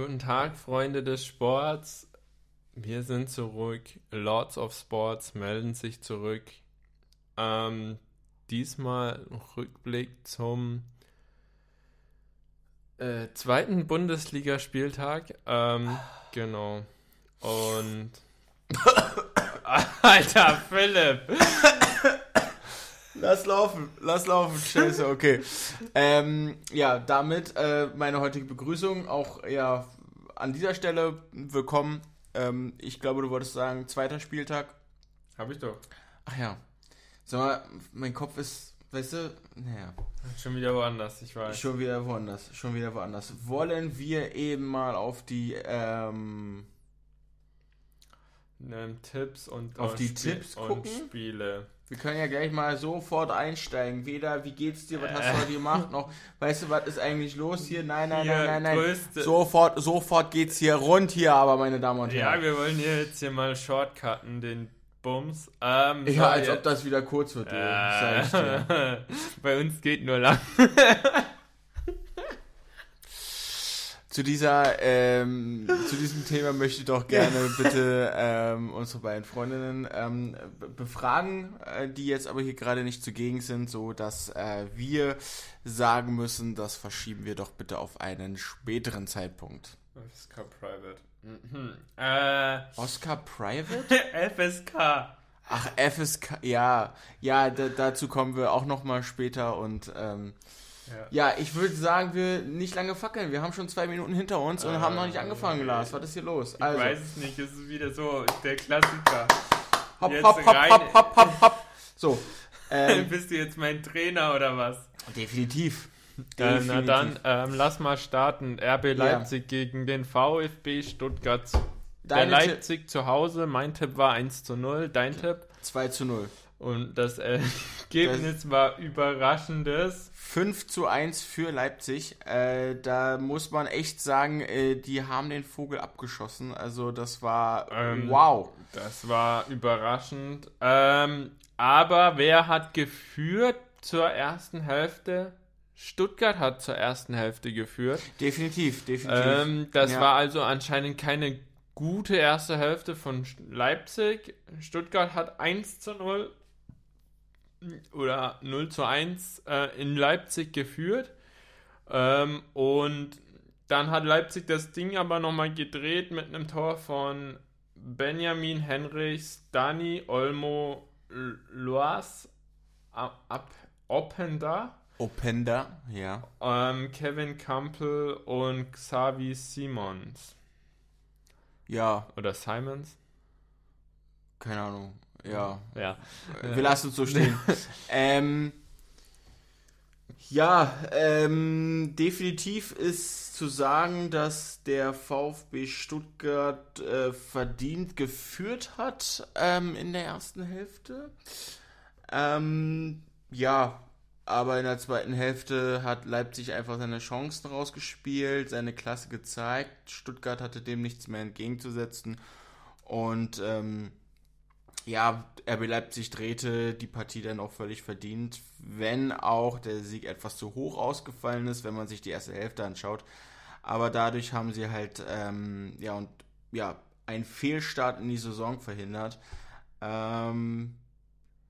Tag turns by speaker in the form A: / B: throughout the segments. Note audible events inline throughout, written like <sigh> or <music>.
A: Guten Tag, Freunde des Sports. Wir sind zurück. Lords of Sports melden sich zurück. Ähm, diesmal Rückblick zum äh, zweiten Bundesligaspieltag. Ähm, genau. Und. <laughs> Alter, Philipp!
B: Lass laufen, lass laufen, scheiße, okay. ähm, ja, damit äh, meine heutige Begrüßung auch ja an dieser Stelle willkommen. Ähm, ich glaube, du wolltest sagen, zweiter Spieltag.
A: Hab ich doch.
B: Ach ja. Sag mal, mein Kopf ist, weißt du, naja.
A: Schon wieder woanders, ich weiß.
B: Schon wieder woanders, schon wieder woanders. Wollen wir eben mal auf die, ähm,
A: Tipps und
B: Auf die
A: Spiel-
B: Tipps
A: und
B: gucken?
A: Spiele.
B: Wir können ja gleich mal sofort einsteigen. Weder, wie geht's dir, was hast du heute gemacht, noch, weißt du, was ist eigentlich los hier? Nein, nein,
A: Hier,
B: nein, nein, nein.
A: größte-
B: Sofort, sofort geht's hier rund hier, aber meine Damen und
A: Ja,
B: Herren.
A: wir wollen hier jetzt hier mal shortcutten, den Bums. Ähm,
B: Ja, als
A: jetzt-
B: ob das wieder kurz wird.
A: Äh, <laughs> Bei uns geht nur lang. <laughs>
B: Zu dieser, ähm, zu diesem Thema möchte ich doch gerne bitte ähm, unsere beiden Freundinnen ähm, be- befragen, äh, die jetzt aber hier gerade nicht zugegen sind, so dass äh, wir sagen müssen, das verschieben wir doch bitte auf einen späteren Zeitpunkt.
A: FSK Private. Mhm. Äh,
B: Oscar Private? <laughs>
A: FSK.
B: Ach, FSK, ja, ja, da, dazu kommen wir auch nochmal später und ähm,
A: Ja.
B: ja, ich würde sagen, wir nicht lange fackeln. Wir haben schon zwei Minuten hinter uns und haben noch nicht
A: Äh,
B: angefangen, Lars. Was ist hier los?
A: Ich
B: Also,
A: weiß es nicht, es ist wieder so der Klassiker.
B: hopp,
A: jetzt
B: hopp, hopp,
A: rein-
B: hopp, hopp, hopp, hopp. So, <laughs> ähm,
A: Bist du jetzt mein Trainer oder was?
B: definitiv.
A: Äh, na dann, ähm, lass mal starten. RB Leipzig gegen den VfB Stuttgart. Der
B: Deine Tipp-
A: Leipzig zu Hause, mein Tipp war 1 zu 0, dein Tipp.
B: 2 zu 0.
A: Und das Ergebnis war überraschendes.
B: 5 zu 1 für Leipzig. Äh, da muss man echt sagen, äh, die haben den Vogel abgeschossen. Also das war
A: Ähm,
B: wow.
A: Das war überraschend. Ähm, aber wer hat geführt zur ersten Hälfte? Stuttgart hat zur ersten Hälfte geführt.
B: Definitiv, definitiv.
A: Ähm, das
B: Ja.
A: war also anscheinend keine gute erste Hälfte von Leipzig. Stuttgart hat 1 zu 0 oder 0 zu 1 äh, in Leipzig geführt. Ähm, und dann hat Leipzig das Ding aber nochmal gedreht mit einem Tor von Benjamin Henrichs, Dani Olmo, Loas, Ab, Openda.
B: Openda, ja.
A: Ähm, Kevin Campbell und Xavi Simons.
B: Ja,
A: Oder Simons?
B: keine Ahnung. Ja,
A: Ja.
B: wir lassen es so stehen. <laughs> ähm, ja, ähm, definitiv ist zu sagen, dass der VfB Stuttgart äh, verdient geführt hat ähm, in der ersten Hälfte. Ähm, ja, aber in der zweiten Hälfte hat Leipzig einfach seine Chancen rausgespielt, seine Klasse gezeigt. Stuttgart hatte dem nichts mehr entgegenzusetzen. Und ähm, ja, RB Leipzig drehte die Partie dann auch völlig verdient, wenn auch der Sieg etwas zu hoch ausgefallen ist, wenn man sich die erste Hälfte anschaut. Aber dadurch haben sie halt ähm, ja und ja einen Fehlstart in die Saison verhindert. Ähm,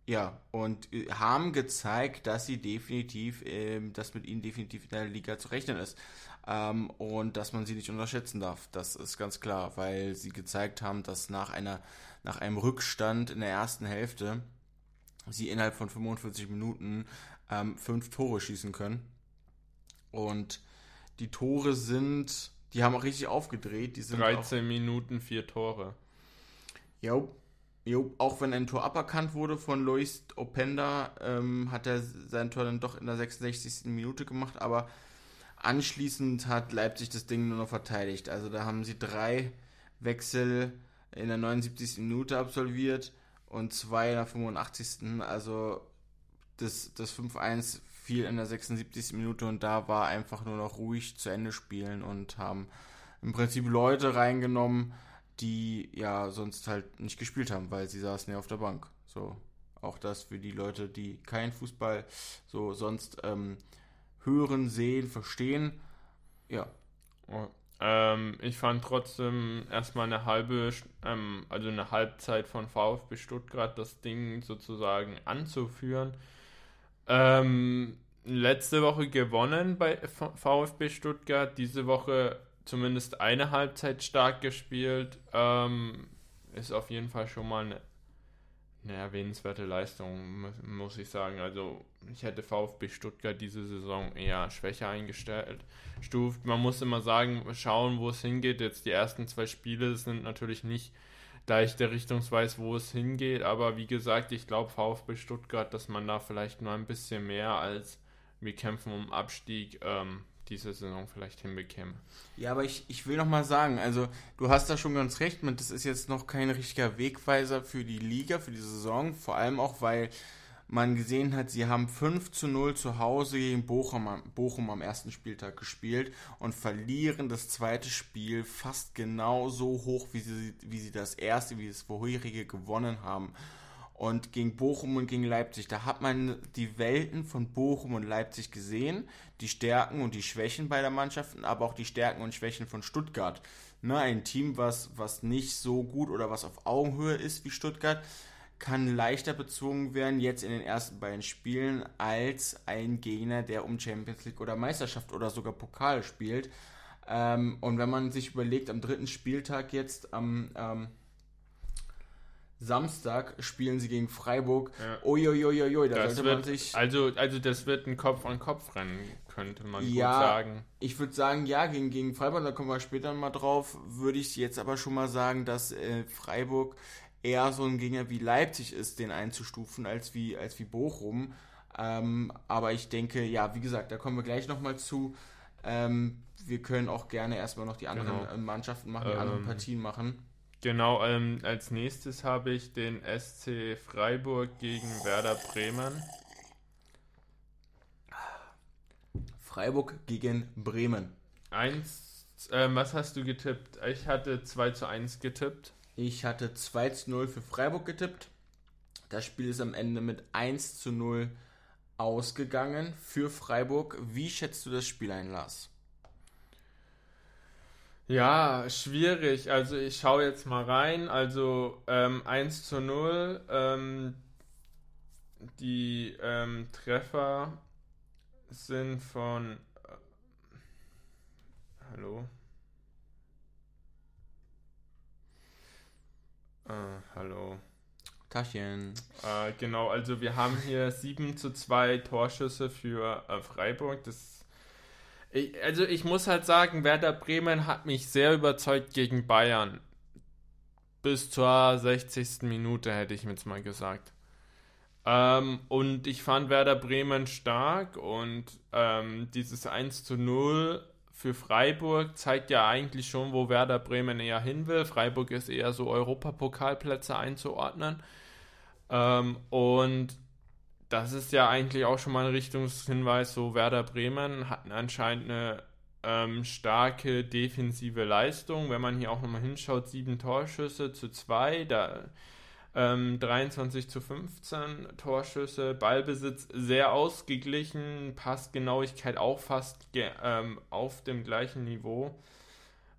B: ja, und äh, haben gezeigt, dass sie definitiv, ähm, dass mit ihnen definitiv in der Liga zu rechnen ist. Ähm, und dass man sie nicht unterschätzen darf. Das ist ganz klar, weil sie gezeigt haben, dass nach einer, nach einem Rückstand in der ersten Hälfte sie innerhalb von 45 Minuten ähm, fünf Tore schießen können. Und die Tore sind, die haben auch richtig aufgedreht. Die sind auch,
A: 13 Minuten, 4 Tore.
B: Jo, jo, auch wenn ein Tor aberkannt wurde von Luis Openda, ähm, hat er sein Tor dann doch in der 66. Minute gemacht, aber anschließend hat Leipzig das Ding nur noch verteidigt. Also da haben sie drei Wechsel in der 79. Minute absolviert und zwei in der 85. Also das, das 5-1 fiel in der 76. Minute und da war einfach nur noch ruhig zu Ende spielen und haben im Prinzip Leute reingenommen, die ja sonst halt nicht gespielt haben, weil sie saßen ja auf der Bank. So, auch das für die Leute, die keinen Fußball so sonst ähm, hören, sehen, verstehen. Ja,
A: Oh. Ähm, ich fand trotzdem erstmal eine halbe, ähm, also eine Halbzeit von VfB Stuttgart das Ding sozusagen anzuführen. Ähm, letzte Woche gewonnen bei VfB Stuttgart, diese Woche zumindest eine Halbzeit stark gespielt. Ähm, ist auf jeden Fall schon mal eine, eine erwähnenswerte Leistung, muss ich sagen. Also ich hätte VfB Stuttgart diese Saison eher schwächer eingestellt. Stuft. Man muss immer sagen, schauen, wo es hingeht. Jetzt die ersten zwei Spiele sind natürlich nicht gleich der Richtungsweis, wo es hingeht. Aber wie gesagt, ich glaube VfB Stuttgart, dass man da vielleicht nur ein bisschen mehr als wir kämpfen um Abstieg ähm, diese Saison vielleicht hinbekäme.
B: Ja, aber ich, ich will noch mal sagen, also du hast da schon ganz recht, das ist jetzt noch kein richtiger Wegweiser für die Liga, für die Saison, vor allem auch, weil man gesehen hat, sie haben 5 zu 0 zu Hause gegen Bochum, Bochum am ersten Spieltag gespielt und verlieren das zweite Spiel fast genauso hoch, wie sie, wie sie das erste, wie das vorherige gewonnen haben. Und gegen Bochum und gegen Leipzig, da hat man die Welten von Bochum und Leipzig gesehen, die Stärken und die Schwächen beider Mannschaften, aber auch die Stärken und Schwächen von Stuttgart. Ne, ein Team, was, was nicht so gut oder was auf Augenhöhe ist wie Stuttgart, kann leichter bezwungen werden jetzt in den ersten beiden Spielen als ein Gegner, der um Champions League oder Meisterschaft oder sogar Pokal spielt. Ähm, und wenn man sich überlegt, am dritten Spieltag jetzt am ähm, Samstag spielen sie gegen Freiburg. Ja. Uiuiuiui,
A: da das sollte wird, man sich. Also, also das wird ein Kopf-an-Kopf-Rennen, könnte man ja, gut sagen.
B: Ich würde sagen, ja, gegen, gegen Freiburg, da kommen wir später mal drauf, würde ich jetzt aber schon mal sagen, dass äh, Freiburg eher so ein Gegner wie Leipzig ist, den einzustufen, als wie, als wie Bochum. Ähm, aber ich denke, ja, wie gesagt, da kommen wir gleich nochmal zu. Ähm, wir können auch gerne erstmal noch die anderen genau. Mannschaften machen, die ähm, anderen Partien machen.
A: Genau, ähm, als nächstes habe ich den SC Freiburg gegen Werder Bremen.
B: Freiburg gegen Bremen.
A: Eins, äh, was hast du getippt? Ich hatte 2 zu 1 getippt.
B: Ich hatte 2 zu 0 für Freiburg getippt. Das Spiel ist am Ende mit 1 zu 0 ausgegangen für Freiburg. Wie schätzt du das Spiel ein, Lars?
A: Ja, schwierig. Also ich schaue jetzt mal rein. Also ähm, 1 zu 0. Ähm, die ähm, Treffer sind von... Äh, hallo? Äh, hallo.
B: Taschen.
A: Äh, genau, also wir haben hier <laughs> 7 zu 2 Torschüsse für äh, Freiburg. Das ich, also ich muss halt sagen, Werder Bremen hat mich sehr überzeugt gegen Bayern. Bis zur 60. Minute hätte ich jetzt mal gesagt. Ähm, und ich fand Werder Bremen stark und ähm, dieses 1 zu 0 für Freiburg zeigt ja eigentlich schon, wo Werder Bremen eher hin will. Freiburg ist eher so Europapokalplätze einzuordnen. Ähm, und das ist ja eigentlich auch schon mal ein Richtungshinweis. So, Werder Bremen hat anscheinend eine ähm, starke defensive Leistung. Wenn man hier auch nochmal hinschaut, sieben Torschüsse zu zwei, da ähm, 23 zu 15 Torschüsse, Ballbesitz sehr ausgeglichen, Passgenauigkeit auch fast ähm, auf dem gleichen Niveau.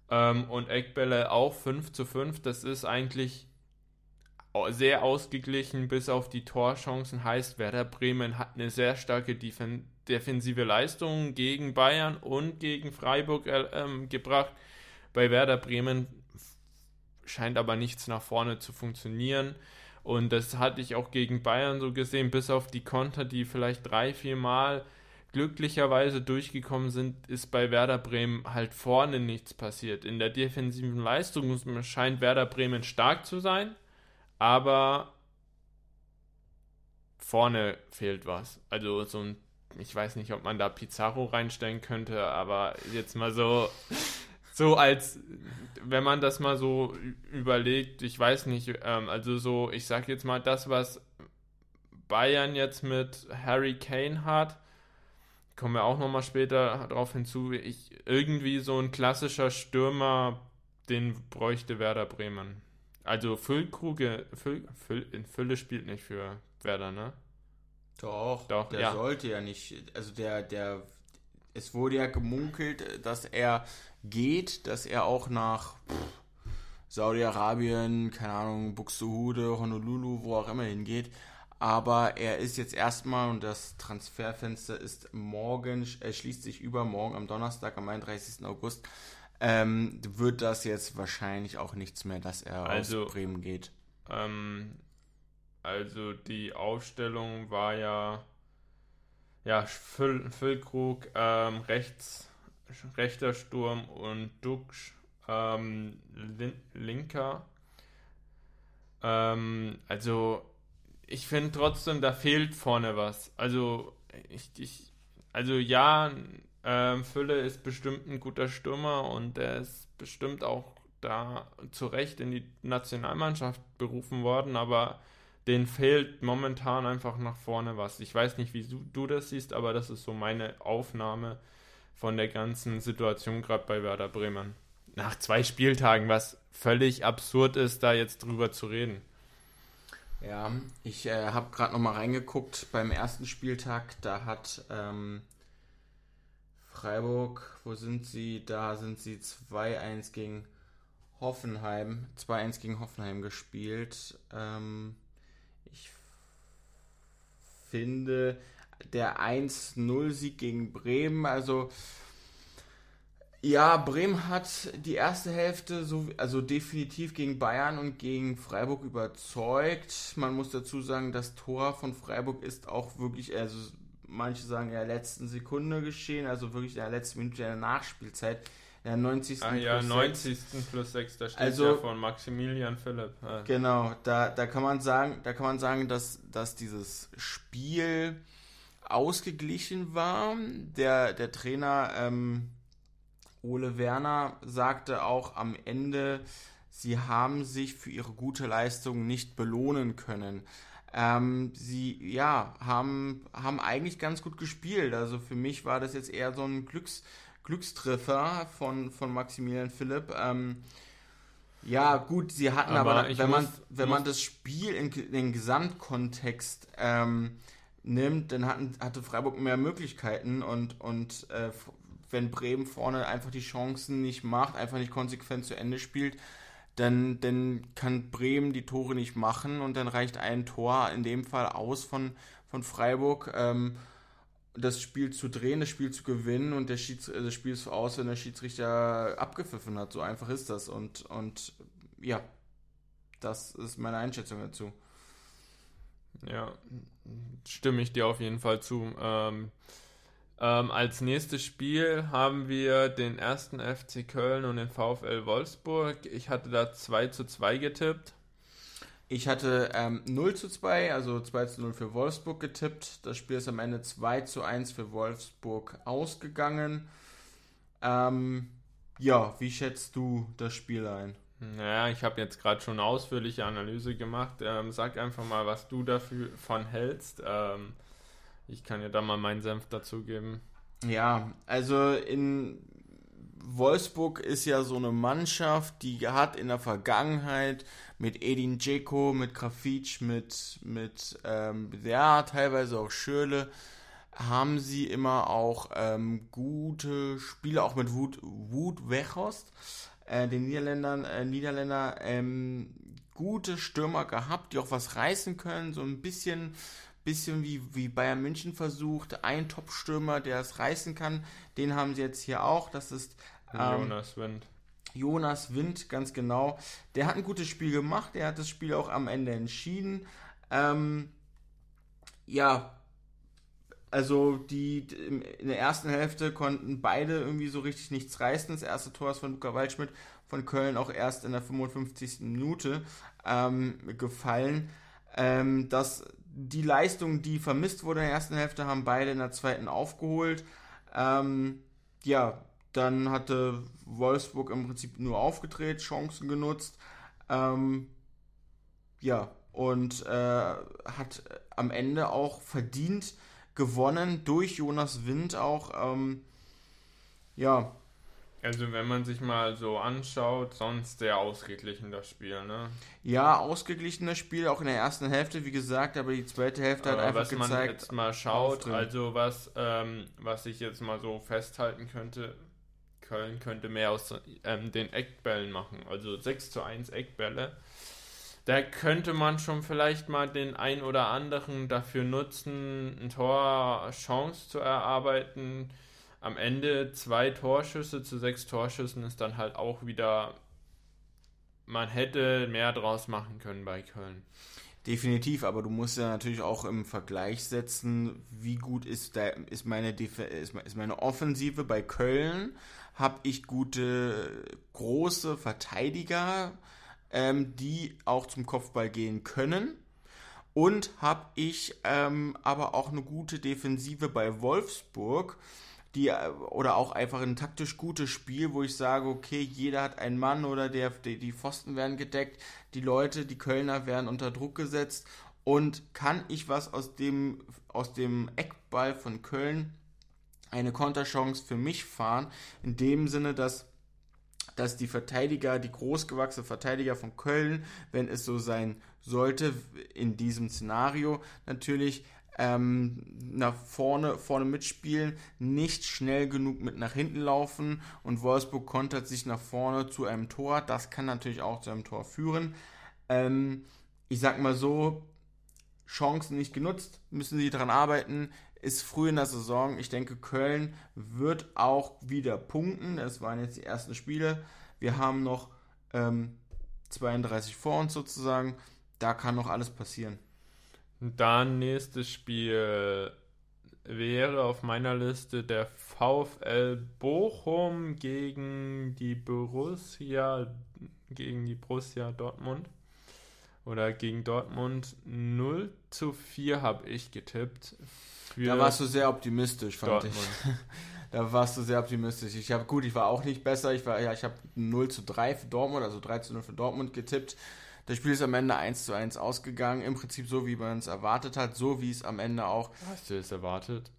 A: Ähm, und Eckbälle auch 5 zu 5. Das ist eigentlich sehr ausgeglichen bis auf die Torchancen heißt, Werder Bremen hat eine sehr starke Defen defensive Leistung gegen Bayern und gegen Freiburg äh, ähm, gebracht. Bei Werder Bremen scheint aber nichts nach vorne zu funktionieren. Und das hatte ich auch gegen Bayern so gesehen, bis auf die Konter, die vielleicht drei, vier Mal glücklicherweise durchgekommen sind, ist bei Werder Bremen halt vorne nichts passiert. In der defensiven Leistung scheint Werder Bremen stark zu sein aber vorne fehlt was. Also so ein, ich weiß nicht, ob man da Pizarro reinstellen könnte, aber jetzt mal so, so als, wenn man das mal so überlegt, ich weiß nicht, ähm, also so, ich sag jetzt mal das, was Bayern jetzt mit Harry Kane hat, kommen wir auch nochmal später darauf hinzu, ich, irgendwie so ein klassischer Stürmer, den bräuchte Werder Bremen. Also Füllkruge, Füll, Füll, in Fülle spielt nicht für Werder, ne?
B: Doch, Doch der ja. sollte ja nicht, also der, der, es wurde ja gemunkelt, dass er geht, dass er auch nach Saudi-Arabien, keine Ahnung, Buxtehude, Honolulu, wo auch immer hingeht. Aber er ist jetzt erstmal und das Transferfenster ist morgen, er schließt sich übermorgen am Donnerstag, am 31. August. Ähm, wird das jetzt wahrscheinlich auch nichts mehr, dass er also, aus Bremen geht.
A: Ähm, also die Aufstellung war ja ja Füll, Füllkrug ähm, rechts rechter Sturm und Duxch ähm, lin, linker. Ähm, also ich finde trotzdem, da fehlt vorne was. Also ich, ich also ja, ähm, Fülle ist bestimmt ein guter Stürmer und er ist bestimmt auch da zu Recht in die Nationalmannschaft berufen worden, aber den fehlt momentan einfach nach vorne was. Ich weiß nicht, wie du, du das siehst, aber das ist so meine Aufnahme von der ganzen Situation gerade bei Werder Bremen. Nach zwei Spieltagen, was völlig absurd ist, da jetzt drüber zu reden.
B: Ja, ich äh, habe gerade noch mal reingeguckt beim ersten Spieltag. Da hat ähm, Freiburg, wo sind sie? Da sind sie 2-1 gegen Hoffenheim, 2-1 gegen Hoffenheim gespielt. Ähm, ich finde, der 1-0-Sieg gegen Bremen, also ja, Bremen hat die erste Hälfte so, also definitiv gegen Bayern und gegen Freiburg überzeugt. Man muss dazu sagen, das Tor von Freiburg ist auch wirklich, also manche sagen in der letzten Sekunde geschehen, also wirklich in der letzten Minute der Nachspielzeit.
A: Der 90. Ah, ja, 90. 6. plus 6, da steht also, ja von Maximilian Philipp.
B: Ah. Genau, da, da kann man sagen, da kann man sagen, dass, dass dieses Spiel ausgeglichen war. Der, der Trainer ähm, Ole Werner sagte auch am Ende, sie haben sich für ihre gute Leistung nicht belohnen können. Ähm, sie ja haben, haben eigentlich ganz gut gespielt. Also für mich war das jetzt eher so ein Glücks, Glückstreffer von, von Maximilian Philipp. Ähm, ja, gut, sie hatten aber, aber wenn, muss, man, wenn man das Spiel in, in den Gesamtkontext ähm, nimmt, dann hatten, hatte Freiburg mehr Möglichkeiten und, und äh, wenn Bremen vorne einfach die Chancen nicht macht, einfach nicht konsequent zu Ende spielt, dann, dann kann Bremen die Tore nicht machen und dann reicht ein Tor in dem Fall aus von, von Freiburg. Ähm, das Spiel zu drehen, das Spiel zu gewinnen und der Schieds äh, das Spiel ist aus, wenn der Schiedsrichter abgepfiffen hat. So einfach ist das. Und, und ja, das ist meine Einschätzung dazu.
A: Ja, stimme ich dir auf jeden Fall zu. Ähm, ähm, als nächstes Spiel haben wir den ersten FC Köln und den VfL Wolfsburg. Ich hatte da 2 zu 2 getippt.
B: Ich hatte ähm, 0 zu 2, also 2 zu 0 für Wolfsburg getippt. Das Spiel ist am Ende 2 zu 1 für Wolfsburg ausgegangen. Ähm, ja, wie schätzt du das Spiel ein?
A: Naja, ich habe jetzt gerade schon eine ausführliche Analyse gemacht. Ähm, sag einfach mal, was du davon hältst. Ähm, ich kann ja da mal meinen Senf dazugeben.
B: Ja, also in Wolfsburg ist ja so eine Mannschaft, die hat in der Vergangenheit mit Edin Dzeko, mit Grafitsch, mit, mit ähm, ja, teilweise auch Schürle, haben sie immer auch ähm, gute Spiele, auch mit Wut, Wut Weghorst, äh, den Niederländern, äh, Niederländer, ähm, gute Stürmer gehabt, die auch was reißen können, so ein bisschen bisschen wie, wie Bayern München versucht, ein Top-Stürmer, der es reißen kann, den haben sie jetzt hier auch, das ist
A: ähm, Jonas Wind.
B: Jonas Wind, ganz genau. Der hat ein gutes Spiel gemacht, der hat das Spiel auch am Ende entschieden. Ähm, ja, also die in der ersten Hälfte konnten beide irgendwie so richtig nichts reißen. Das erste Tor ist von Luca Waldschmidt von Köln auch erst in der 55. Minute ähm, gefallen. Ähm, das die Leistung, die vermisst wurde in der ersten Hälfte, haben beide in der zweiten aufgeholt. Ähm, ja, dann hatte Wolfsburg im Prinzip nur aufgedreht, Chancen genutzt. Ähm, ja, und äh, hat am Ende auch verdient gewonnen durch Jonas Wind auch. Ähm, ja,
A: Also wenn man sich mal so anschaut, sonst sehr ausgeglichen das Spiel, ne?
B: Ja, ausgeglichenes Spiel, auch in der ersten Hälfte, wie gesagt, aber die zweite Hälfte hat einfach
A: was
B: gezeigt.
A: man jetzt mal schaut, also was, ähm, was ich jetzt mal so festhalten könnte, Köln könnte mehr aus ähm, den Eckbällen machen, also 6 zu 1 Eckbälle. Da könnte man schon vielleicht mal den ein oder anderen dafür nutzen, ein Tor Chance zu erarbeiten am Ende zwei Torschüsse zu sechs Torschüssen ist dann halt auch wieder, man hätte mehr draus machen können bei Köln.
B: Definitiv, aber du musst ja natürlich auch im Vergleich setzen, wie gut ist, da, ist, meine, ist meine Offensive bei Köln. Habe ich gute, große Verteidiger, ähm, die auch zum Kopfball gehen können. Und habe ich ähm, aber auch eine gute Defensive bei Wolfsburg, die oder auch einfach ein taktisch gutes Spiel, wo ich sage, okay, jeder hat einen Mann oder der, die, die Pfosten werden gedeckt, die Leute, die Kölner werden unter Druck gesetzt. Und kann ich was aus dem aus dem Eckball von Köln eine Konterchance für mich fahren, in dem Sinne, dass dass die Verteidiger, die großgewachsene Verteidiger von Köln, wenn es so sein sollte, in diesem Szenario natürlich ähm, nach vorne, vorne mitspielen, nicht schnell genug mit nach hinten laufen und Wolfsburg kontert sich nach vorne zu einem Tor. Das kann natürlich auch zu einem Tor führen. Ähm, ich sag mal so, Chancen nicht genutzt, müssen sie daran arbeiten. Ist früh in der Saison. Ich denke, Köln wird auch wieder punkten. Das waren jetzt die ersten Spiele. Wir haben noch ähm, 32 vor uns sozusagen. Da kann noch alles passieren.
A: Dann nächstes Spiel wäre auf meiner Liste der VfL Bochum gegen die Borussia gegen die Borussia Dortmund oder gegen Dortmund 0 zu 4 habe ich getippt.
B: da warst du sehr optimistisch, fand Dortmund. ich. <laughs> da warst du sehr optimistisch. Ich habe gut, ich war auch nicht besser. Ich war ja, ich habe 0 zu 3 für Dortmund, also 3 zu 0 für Dortmund getippt. Das Spiel ist am Ende 1 zu 1 ausgegangen. Im Prinzip so, wie man es erwartet hat. So, wie es am Ende auch.
A: Hast du es erwartet?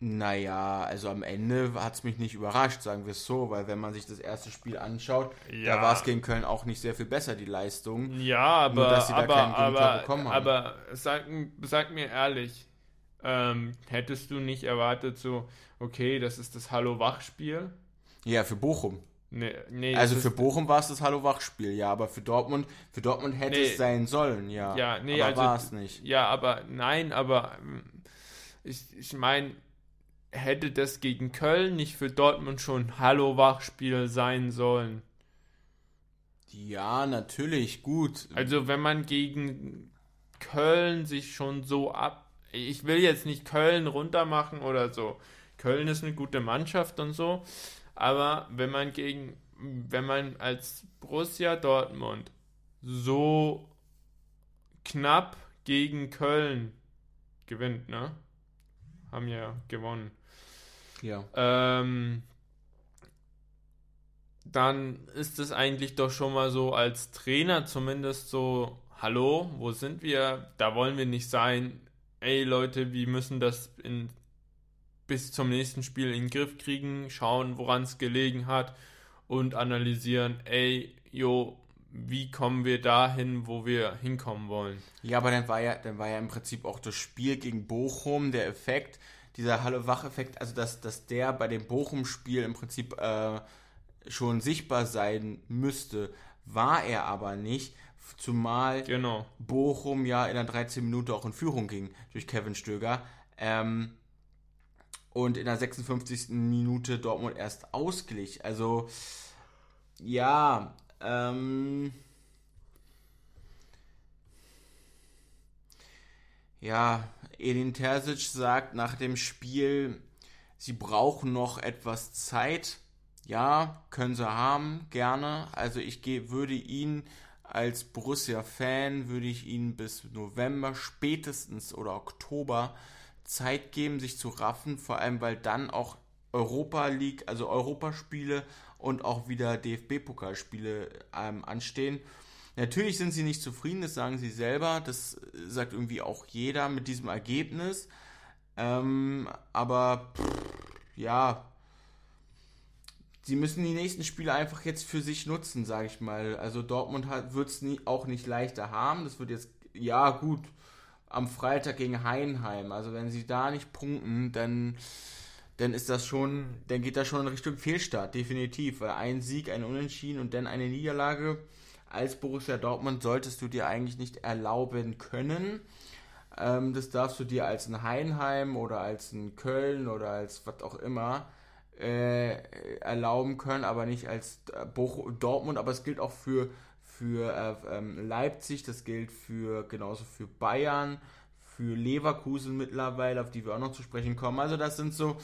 B: Naja, also am Ende hat es mich nicht überrascht, sagen wir es so, weil wenn man sich das erste Spiel anschaut, ja. da war es gegen Köln auch nicht sehr viel besser, die Leistung.
A: Ja, aber, Nur, dass sie aber, da kein aber, bekommen haben. aber sag, sag mir ehrlich, ähm, hättest du nicht erwartet, so, okay, das ist das Hallo-Wach-Spiel?
B: Ja, für Bochum.
A: Nee, nee,
B: also für Bochum war es das Hallo-Wach-Spiel, ja, aber für Dortmund, für Dortmund hätte nee, es sein sollen, ja.
A: Ja, nee,
B: aber
A: also,
B: war es nicht.
A: Ja, aber nein, aber ähm, ich, ich meine, hätte das gegen Köln nicht für Dortmund schon Hallo-Wach-Spiel sein sollen?
B: Ja, natürlich, gut.
A: Also wenn man gegen Köln sich schon so ab... Ich will jetzt nicht Köln runtermachen oder so. Köln ist eine gute Mannschaft und so. Aber wenn man gegen, wenn man als Borussia Dortmund so knapp gegen Köln gewinnt, ne? Haben ja gewonnen.
B: Ja.
A: Ähm, dann ist es eigentlich doch schon mal so als Trainer zumindest so, hallo, wo sind wir? Da wollen wir nicht sein. Ey Leute, wir müssen das in bis zum nächsten Spiel in den Griff kriegen, schauen, woran es gelegen hat und analysieren, ey, jo, wie kommen wir dahin, wo wir hinkommen wollen.
B: Ja, aber dann war ja, dann war ja im Prinzip auch das Spiel gegen Bochum der Effekt, dieser Halle-Wach-Effekt, also dass, dass der bei dem Bochum-Spiel im Prinzip äh, schon sichtbar sein müsste, war er aber nicht. Zumal
A: genau.
B: Bochum ja in der 13 Minute auch in Führung ging durch Kevin Stöger. Ähm, und in der 56. Minute Dortmund erst ausglich. Also, ja, ähm, ja, Edin Terzic sagt nach dem Spiel, sie brauchen noch etwas Zeit. Ja, können sie haben, gerne. Also ich geh, würde ihn als Borussia-Fan, würde ich ihn bis November spätestens oder Oktober Zeit geben, sich zu raffen, vor allem weil dann auch Europa League, also Europaspiele und auch wieder DFB-Pokalspiele ähm, anstehen. Natürlich sind sie nicht zufrieden, das sagen sie selber, das sagt irgendwie auch jeder mit diesem Ergebnis. Ähm, aber pff, ja, sie müssen die nächsten Spiele einfach jetzt für sich nutzen, sage ich mal. Also Dortmund wird es auch nicht leichter haben. Das wird jetzt, ja gut, am Freitag gegen Heinheim. Also wenn sie da nicht punkten, dann, dann ist das schon, dann geht das schon in Richtung Fehlstart, definitiv. Weil ein Sieg, ein Unentschieden und dann eine Niederlage als Borussia Dortmund solltest du dir eigentlich nicht erlauben können. Ähm, das darfst du dir als ein Heinheim oder als ein Köln oder als was auch immer äh, erlauben können, aber nicht als Dortmund, aber es gilt auch für, für äh, ähm, Leipzig, das gilt für genauso für Bayern, für Leverkusen mittlerweile, auf die wir auch noch zu sprechen kommen. Also das sind so,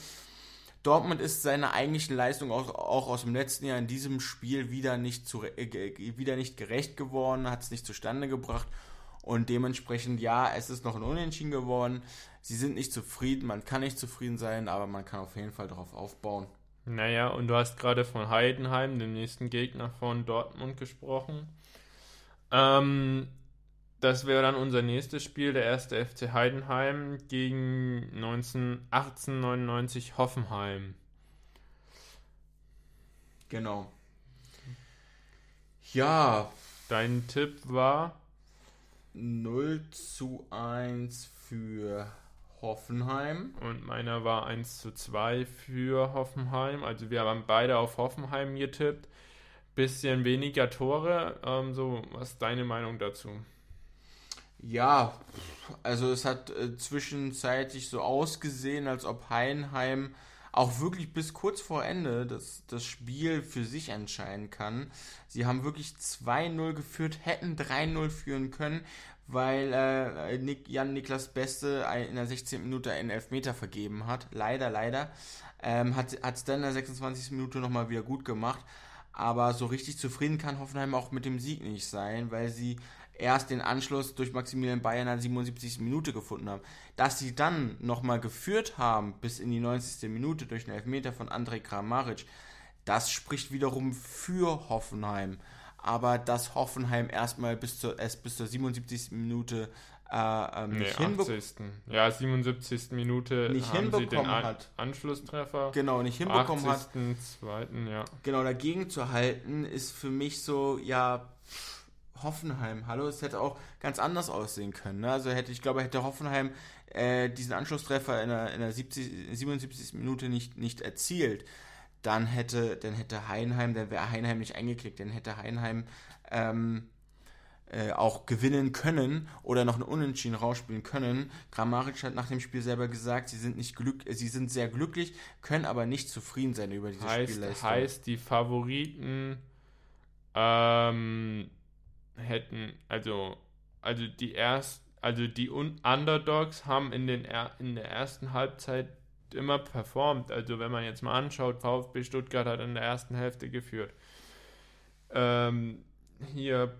B: Dortmund ist seiner eigentlichen Leistung auch, auch aus dem letzten Jahr in diesem Spiel wieder nicht, zu, äh, wieder nicht gerecht geworden, hat es nicht zustande gebracht und dementsprechend, ja, es ist noch ein Unentschieden geworden. Sie sind nicht zufrieden, man kann nicht zufrieden sein, aber man kann auf jeden Fall darauf aufbauen.
A: Naja, und du hast gerade von Heidenheim, dem nächsten Gegner von Dortmund, gesprochen. Ähm, das wäre dann unser nächstes Spiel, der erste FC Heidenheim gegen 19, 1899 Hoffenheim.
B: Genau. Ja.
A: Dein Tipp war?
B: 0 zu 1 für Hoffenheim.
A: Und meiner war 1 zu 2 für Hoffenheim. Also wir haben beide auf Hoffenheim getippt. Bisschen weniger Tore. Ähm, so, was ist deine Meinung dazu?
B: Ja, also es hat äh, zwischenzeitlich so ausgesehen, als ob Heinheim auch wirklich bis kurz vor Ende das, das Spiel für sich entscheiden kann. Sie haben wirklich 2-0 geführt, hätten 3-0 führen können, weil äh, Nick, Jan Niklas Beste in der 16. Minute einen Elfmeter vergeben hat. Leider, leider. Ähm, hat es dann in der 26. Minute nochmal wieder gut gemacht. Aber so richtig zufrieden kann Hoffenheim auch mit dem Sieg nicht sein, weil sie erst den Anschluss durch Maximilian Bayern in der 77. Minute gefunden haben. Dass sie dann nochmal geführt haben bis in die 90. Minute durch einen Elfmeter von Andrej Kramaric, das spricht wiederum für Hoffenheim. Aber dass Hoffenheim erstmal bis zur, erst bis zur 77. Minute
A: äh, ähm, nicht nee, hinbekommen Ja, 77. Minute
B: nicht haben sie den An hat.
A: Anschlusstreffer.
B: Genau, nicht hinbekommen 80.
A: hat. Zweiten, ja.
B: Genau, dagegen zu halten, ist für mich so, ja, Hoffenheim, hallo, es hätte auch ganz anders aussehen können. Ne? Also hätte, ich glaube, hätte Hoffenheim äh, diesen Anschlusstreffer in der, in der 70, 77. Minute nicht, nicht erzielt, dann hätte, dann hätte Heinheim, dann wäre Heinheim nicht eingeklickt, dann hätte Heinheim ähm, äh, auch gewinnen können oder noch einen Unentschieden rausspielen können. Grammaric hat nach dem Spiel selber gesagt, sie sind nicht glück, sie sind sehr glücklich, können aber nicht zufrieden sein über diese
A: heißt, Spielleistung. Heißt, die Favoriten ähm, hätten, also, also die erst, also die Underdogs haben in, den, in der ersten Halbzeit immer performt. Also wenn man jetzt mal anschaut, VfB Stuttgart hat in der ersten Hälfte geführt. Ähm, hier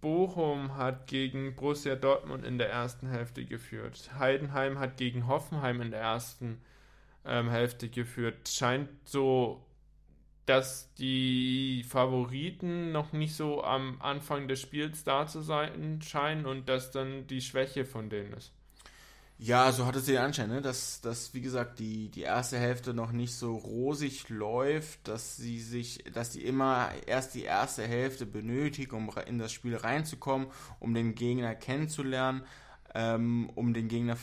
A: Bochum hat gegen Borussia Dortmund in der ersten Hälfte geführt. Heidenheim hat gegen Hoffenheim in der ersten ähm, Hälfte geführt. Scheint so dass die Favoriten noch nicht so am Anfang des Spiels da zu sein scheinen und dass dann die Schwäche von denen ist.
B: Ja, so hat es den Anschein, ne? dass, dass, wie gesagt, die, die erste Hälfte noch nicht so rosig läuft, dass sie sich, dass sie immer erst die erste Hälfte benötigen, um in das Spiel reinzukommen, um den Gegner kennenzulernen, ähm, um den Gegner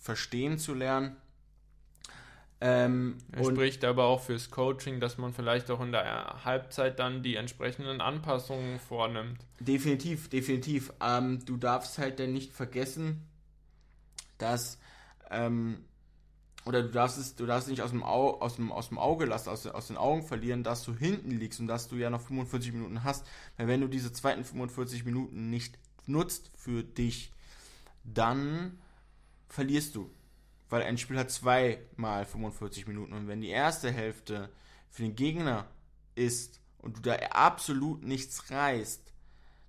B: verstehen zu lernen.
A: Ähm, er spricht aber auch fürs Coaching, dass man vielleicht auch in der Halbzeit dann die entsprechenden Anpassungen vornimmt.
B: Definitiv, definitiv. Ähm, du darfst halt dann nicht vergessen, dass ähm, oder du darfst es, du darfst nicht aus dem, Au, aus dem, aus dem Auge lassen, aus, aus den Augen verlieren, dass du hinten liegst und dass du ja noch 45 Minuten hast. Weil wenn du diese zweiten 45 Minuten nicht nutzt für dich, dann verlierst du weil ein Spiel hat zweimal 45 Minuten und wenn die erste Hälfte für den Gegner ist und du da absolut nichts reißt,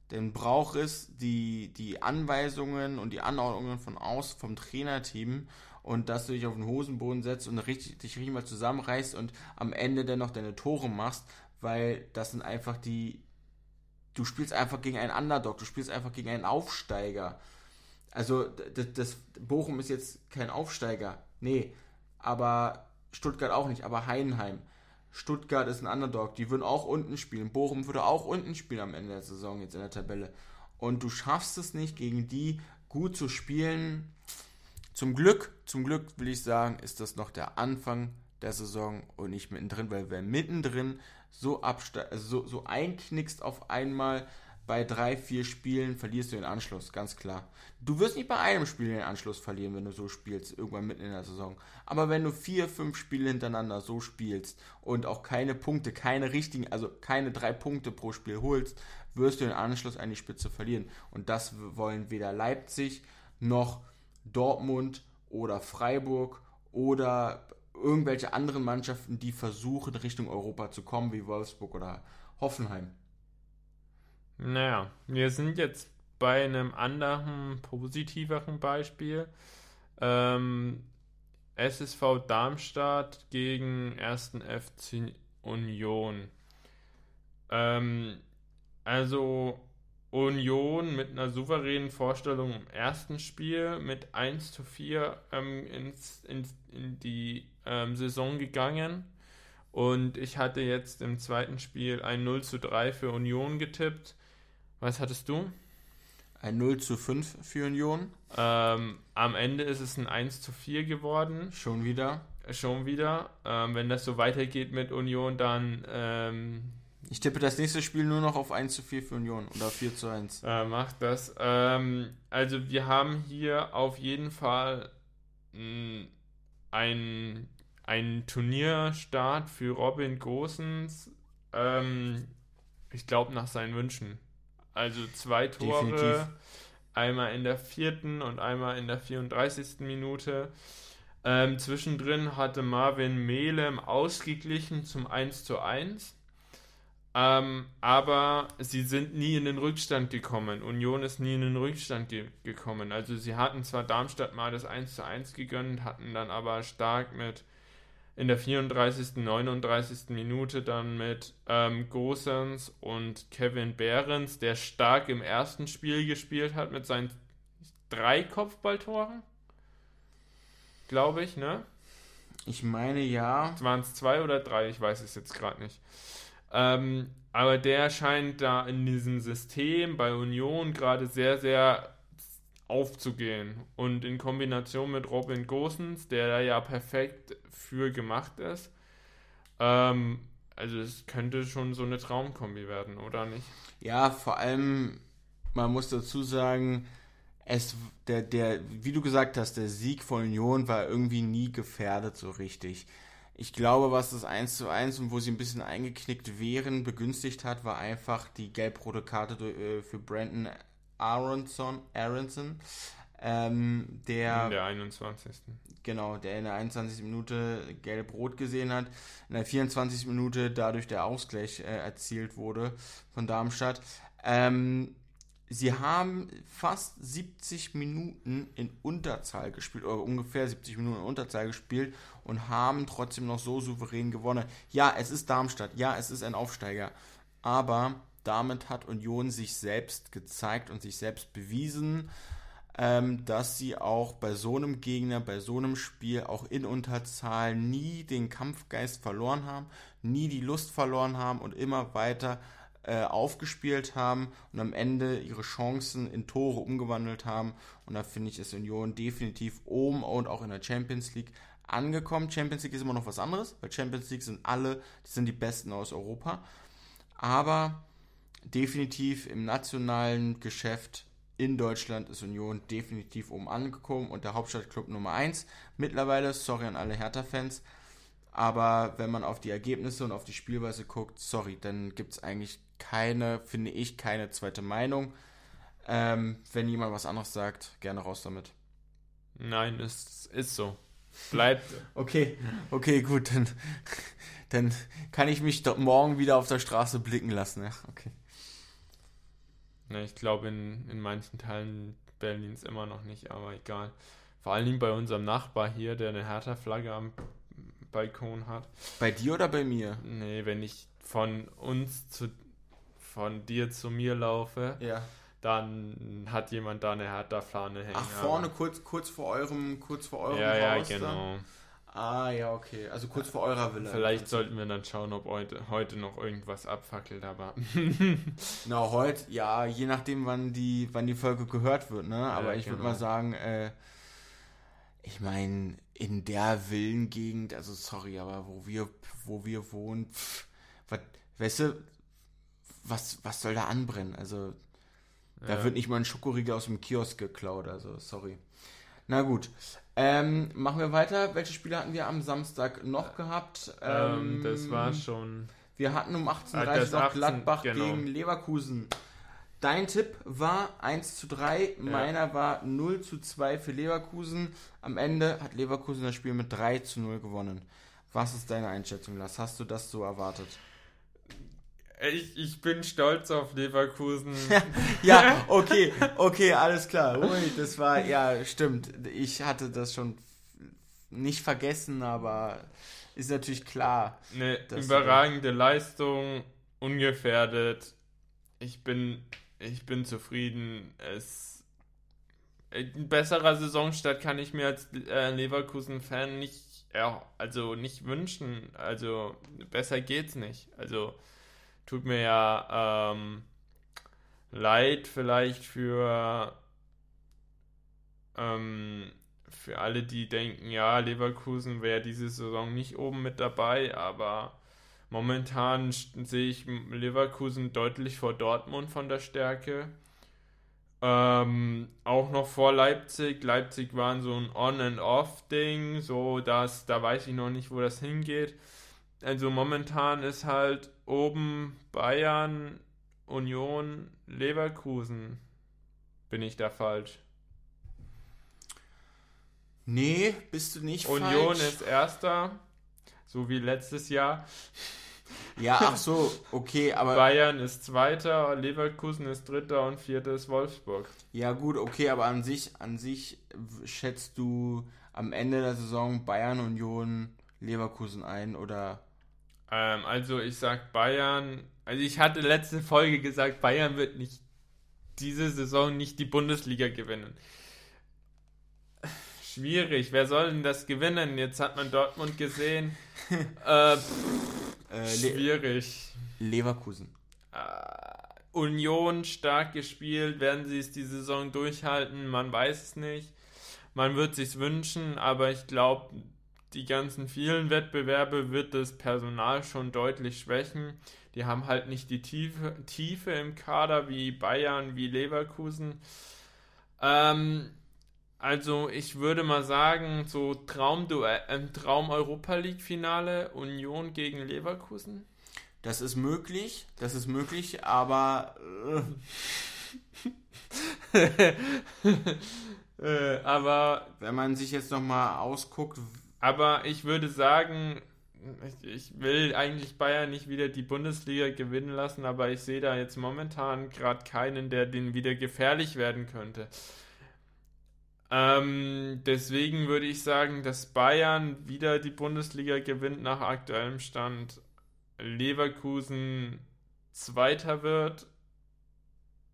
B: dann braucht es die, die Anweisungen und die Anordnungen von aus vom Trainerteam. Und dass du dich auf den Hosenboden setzt und richtig, dich richtig mal zusammenreißt und am Ende dann noch deine Tore machst, weil das sind einfach die, du spielst einfach gegen einen Underdog, du spielst einfach gegen einen Aufsteiger. Also das, das, Bochum ist jetzt kein Aufsteiger, nee, aber Stuttgart auch nicht, aber Heidenheim. Stuttgart ist ein Underdog. Die würden auch unten spielen. Bochum würde auch unten spielen am Ende der Saison jetzt in der Tabelle. Und du schaffst es nicht, gegen die gut zu spielen. Zum Glück, zum Glück will ich sagen, ist das noch der Anfang der Saison und nicht mittendrin, weil wer mittendrin so, also so, so einknickst auf einmal bei drei, vier Spielen, verlierst du den Anschluss, ganz klar. Du wirst nicht bei einem Spiel den Anschluss verlieren, wenn du so spielst, irgendwann mitten in der Saison. Aber wenn du vier, fünf Spiele hintereinander so spielst und auch keine Punkte, keine richtigen, also keine drei Punkte pro Spiel holst, wirst du den Anschluss an die Spitze verlieren. Und das wollen weder Leipzig noch Dortmund oder Freiburg oder irgendwelche anderen Mannschaften, die versuchen, Richtung Europa zu kommen, wie Wolfsburg oder Hoffenheim.
A: Naja, wir sind jetzt bei einem anderen, positiveren Beispiel. Ähm, SSV Darmstadt gegen 1. FC Union. Ähm, also Union mit einer souveränen Vorstellung im ersten Spiel mit 1 zu 4 ähm, ins, ins, in die ähm, Saison gegangen. Und ich hatte jetzt im zweiten Spiel ein 0 zu 3 für Union getippt. Was hattest du?
B: Ein 0 zu 5 für Union.
A: Ähm, am Ende ist es ein 1 zu 4 geworden.
B: Schon wieder.
A: Schon wieder. Ähm, wenn das so weitergeht mit Union, dann. Ähm,
B: ich tippe das nächste Spiel nur noch auf 1 zu 4 für Union oder 4 zu 1.
A: Äh, macht das. Ähm, also, wir haben hier auf jeden Fall ein, ein Turnierstart für Robin Gosens. Ähm, ich glaube, nach seinen Wünschen. Also zwei Tore, Definitiv. einmal in der vierten und einmal in der 34. Minute. Ähm, zwischendrin hatte Marvin Melem ausgeglichen zum 1 zu 1. Ähm, aber sie sind nie in den Rückstand gekommen. Union ist nie in den Rückstand ge gekommen. Also sie hatten zwar Darmstadt mal das 1 zu 1 gegönnt, hatten dann aber stark mit in der 34., 39. Minute dann mit ähm, Gosens und Kevin Behrens, der stark im ersten Spiel gespielt hat mit seinen drei Kopfballtoren. Glaube ich, ne?
B: Ich meine ja.
A: Waren es zwei oder drei? Ich weiß es jetzt gerade nicht. Ähm, aber der scheint da in diesem System bei Union gerade sehr, sehr aufzugehen. Und in Kombination mit Robin Gosens, der da ja perfekt für gemacht ist, ähm, also es könnte schon so eine Traumkombi werden, oder nicht?
B: Ja, vor allem, man muss dazu sagen, es, der, der, wie du gesagt hast, der Sieg von Union war irgendwie nie gefährdet so richtig. Ich glaube, was das 1 zu 1 und wo sie ein bisschen eingeknickt wären, begünstigt hat, war einfach die gelb-rote Karte äh, für Brandon Aronson, Aronson ähm, der
A: in der 21.
B: Genau, der in der 21. Minute gelb-rot gesehen hat, in der 24. Minute dadurch der Ausgleich äh, erzielt wurde von Darmstadt. Ähm, sie haben fast 70 Minuten in Unterzahl gespielt, oder ungefähr 70 Minuten in Unterzahl gespielt und haben trotzdem noch so souverän gewonnen. Ja, es ist Darmstadt, ja, es ist ein Aufsteiger, aber damit hat Union sich selbst gezeigt und sich selbst bewiesen, ähm, dass sie auch bei so einem Gegner, bei so einem Spiel, auch in Unterzahl nie den Kampfgeist verloren haben, nie die Lust verloren haben und immer weiter äh, aufgespielt haben und am Ende ihre Chancen in Tore umgewandelt haben. Und da finde ich, ist Union definitiv oben und auch in der Champions League angekommen. Champions League ist immer noch was anderes, weil Champions League sind alle, die sind die Besten aus Europa. Aber definitiv im nationalen Geschäft in Deutschland ist Union definitiv oben angekommen und der Hauptstadtclub Nummer 1. Mittlerweile, sorry an alle Hertha-Fans, aber wenn man auf die Ergebnisse und auf die Spielweise guckt, sorry, dann gibt es eigentlich keine, finde ich, keine zweite Meinung. Ähm, wenn jemand was anderes sagt, gerne raus damit.
A: Nein, es ist so. Bleibt. <laughs>
B: okay, okay, gut, dann, dann kann ich mich morgen wieder auf der Straße blicken lassen. Ja, okay.
A: Ne, ich glaube, in, in manchen Teilen Berlins immer noch nicht, aber egal. Vor allen Dingen bei unserem Nachbar hier, der eine Hertha-Flagge am Balkon hat.
B: Bei dir oder bei mir?
A: Nee, wenn ich von uns zu von dir zu mir laufe,
B: ja.
A: dann hat jemand da eine Hertha-Fahne hängen.
B: Ach, vorne kurz, kurz vor eurem, kurz vor eurem
A: ja, Haus. Ja, genau.
B: Ah, ja, okay. Also kurz vor eurer Villa.
A: Vielleicht sollten wir dann schauen, ob heute, heute noch irgendwas abfackelt, aber. <laughs> <laughs>
B: Na, heute, ja, je nachdem, wann die, wann die Folge gehört wird, ne? Aber
A: Ja,
B: ich würde
A: genau.
B: mal sagen, äh, ich meine, in der Villengegend, also sorry, aber wo wir, wo wir wohnen, pff, was, weißt du, was, was soll da anbrennen? Also, da
A: Ja.
B: wird nicht mal ein Schokoriegel aus dem Kiosk geklaut, also sorry. Na gut. Ähm, machen wir weiter. Welche Spiele hatten wir am Samstag noch gehabt?
A: ähm, das war schon.
B: Wir hatten um 18.30
A: Ah,
B: Uhr
A: das
B: noch
A: 18,
B: Gladbach
A: genau.
B: gegen Leverkusen. Dein Tipp war 1 zu 3, meiner war 0 zu 2 für Leverkusen. Am Ende hat Leverkusen das Spiel mit 3 zu 0 gewonnen. Was ist deine Einschätzung, Lars? Hast du das so erwartet?
A: Ich, ich bin stolz auf Leverkusen. <laughs>
B: Ja, <laughs> okay, okay, alles klar. Ui, das war, ja, stimmt. Ich hatte das schon nicht vergessen, aber ist natürlich klar.
A: Eine überragende Leistung, ungefährdet. Ich bin, ich bin zufrieden. Es, ein besserer Saisonstart kann ich mir als äh, Leverkusen-Fan nicht, ja, also nicht wünschen. Also besser geht's nicht. Also tut mir ja ähm, leid vielleicht für ähm, für alle, die denken, ja, Leverkusen wäre diese Saison nicht oben mit dabei, aber momentan sehe ich Leverkusen deutlich vor Dortmund von der Stärke. Ähm, auch noch vor Leipzig. Leipzig waren so ein On-and-Off-Ding, so dass da weiß ich noch nicht, wo das hingeht. Also momentan ist halt oben Bayern, Union, Leverkusen. Bin ich da falsch?
B: Nee, bist du nicht
A: Union
B: falsch.
A: ist Erster, so wie letztes Jahr.
B: Ja, ach so, okay, <laughs> aber
A: Bayern ist Zweiter, Leverkusen ist Dritter und Vierter ist Wolfsburg.
B: ja gut, okay, aber an sich, an sich schätzt du am Ende der Saison Bayern, Union, Leverkusen ein oder
A: Ähm, also ich sag Bayern, also ich hatte letzte Folge gesagt, Bayern wird nicht diese Saison nicht die Bundesliga gewinnen. Schwierig, wer soll denn das gewinnen? Jetzt hat man Dortmund gesehen. <laughs> äh, pff,
B: äh,
A: schwierig.
B: Leverkusen.
A: Äh, Union stark gespielt, werden sie es die Saison durchhalten? Man weiß es nicht. Man wird sich's wünschen, aber ich glaube, die ganzen vielen Wettbewerbe wird das Personal schon deutlich schwächen. Die haben halt nicht die Tiefe, Tiefe im Kader wie Bayern, wie Leverkusen. Ähm, also ich würde mal sagen, so Traumduell, äh, Traum Europa League Finale Union gegen Leverkusen.
B: Das ist möglich, das ist möglich, aber äh, <laughs>
A: äh, aber,
B: wenn man sich jetzt nochmal ausguckt,
A: aber ich würde sagen, ich, ich will eigentlich Bayern nicht wieder die Bundesliga gewinnen lassen, aber ich sehe da jetzt momentan gerade keinen, der den wieder gefährlich werden könnte. Ähm, deswegen würde ich sagen, dass Bayern wieder die Bundesliga gewinnt nach aktuellem Stand. Leverkusen Zweiter wird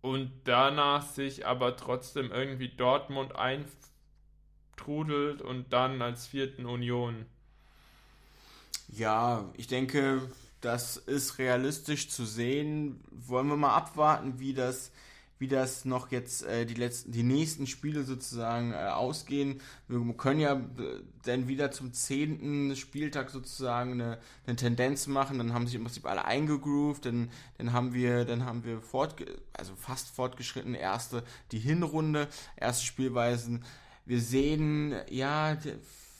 A: und danach sich aber trotzdem irgendwie Dortmund eintrudelt und dann als vierten Union.
B: ja, ich denke, das ist realistisch zu sehen. Wollen wir mal abwarten, wie das, wie das noch jetzt äh, die letzten, die nächsten Spiele sozusagen äh, ausgehen. Wir können ja äh, dann wieder zum zehnten Spieltag sozusagen eine, eine Tendenz machen. Dann haben sich im Prinzip alle eingegroovt. Dann, dann haben wir, dann haben wir fortge also fast fortgeschritten erste die Hinrunde, erste Spielweisen. Wir sehen, ja,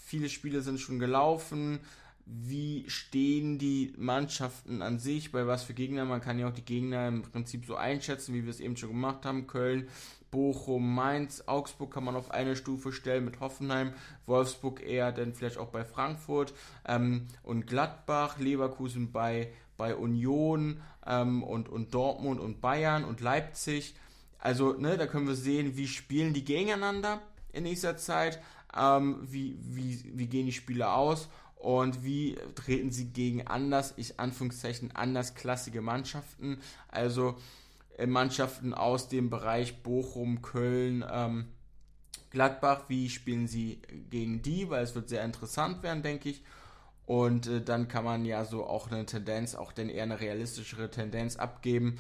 B: viele Spiele sind schon gelaufen wie stehen die Mannschaften an sich, bei was für Gegner. Man kann ja auch die Gegner im Prinzip so einschätzen, wie wir es eben schon gemacht haben. Köln, Bochum, Mainz, Augsburg kann man auf eine Stufe stellen mit Hoffenheim, Wolfsburg eher dann vielleicht auch bei Frankfurt ähm, und Gladbach, Leverkusen bei, bei Union ähm, und, und Dortmund und Bayern und Leipzig. Also, ne, da können wir sehen, wie spielen die gegeneinander in nächster Zeit, ähm, wie, wie, wie gehen die Spiele aus? Und wie treten sie gegen anders, ich Anführungszeichen, andersklassige Mannschaften, also äh, Mannschaften aus dem Bereich Bochum, Köln, ähm, Gladbach, wie spielen sie gegen die, weil es wird sehr interessant werden, denke ich. Und äh, dann kann man ja so auch eine Tendenz, auch denn eher eine realistischere Tendenz abgeben.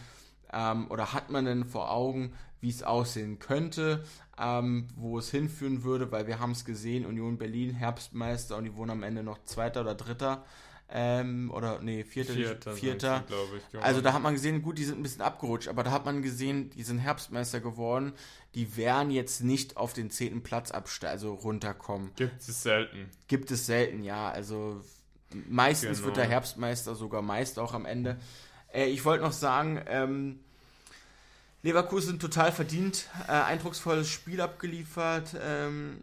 B: Ähm, oder hat man denn vor Augen, wie es aussehen könnte, ähm, wo es hinführen würde, weil wir haben es gesehen, Union Berlin, Herbstmeister und die wurden am Ende noch Zweiter oder Dritter. Ähm, oder nee, Vierter, Vierter. Vierter. Ich, genau. Also da hat man gesehen, gut, die sind ein bisschen abgerutscht, aber da hat man gesehen, die sind Herbstmeister geworden. Die werden jetzt nicht auf den zehnten Platz absteigen, also runterkommen.
A: Gibt es selten.
B: Gibt es selten, ja. Also meistens genau. wird der Herbstmeister sogar Meister auch am Ende. Äh, ich wollte noch sagen, ähm, Leverkusen total verdient, äh, eindrucksvolles Spiel abgeliefert. Ähm,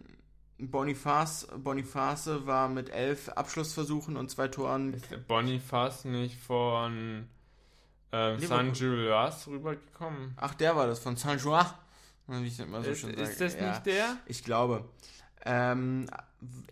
B: Boniface, Boniface war mit elf Abschlussversuchen und zwei Toren.
A: Ist Boniface nicht von äh, San Julias rübergekommen?
B: Ach, der war das, von. Wie ich
A: immer so ist, sage. Ist das ja, nicht der?
B: Ich glaube. Ähm,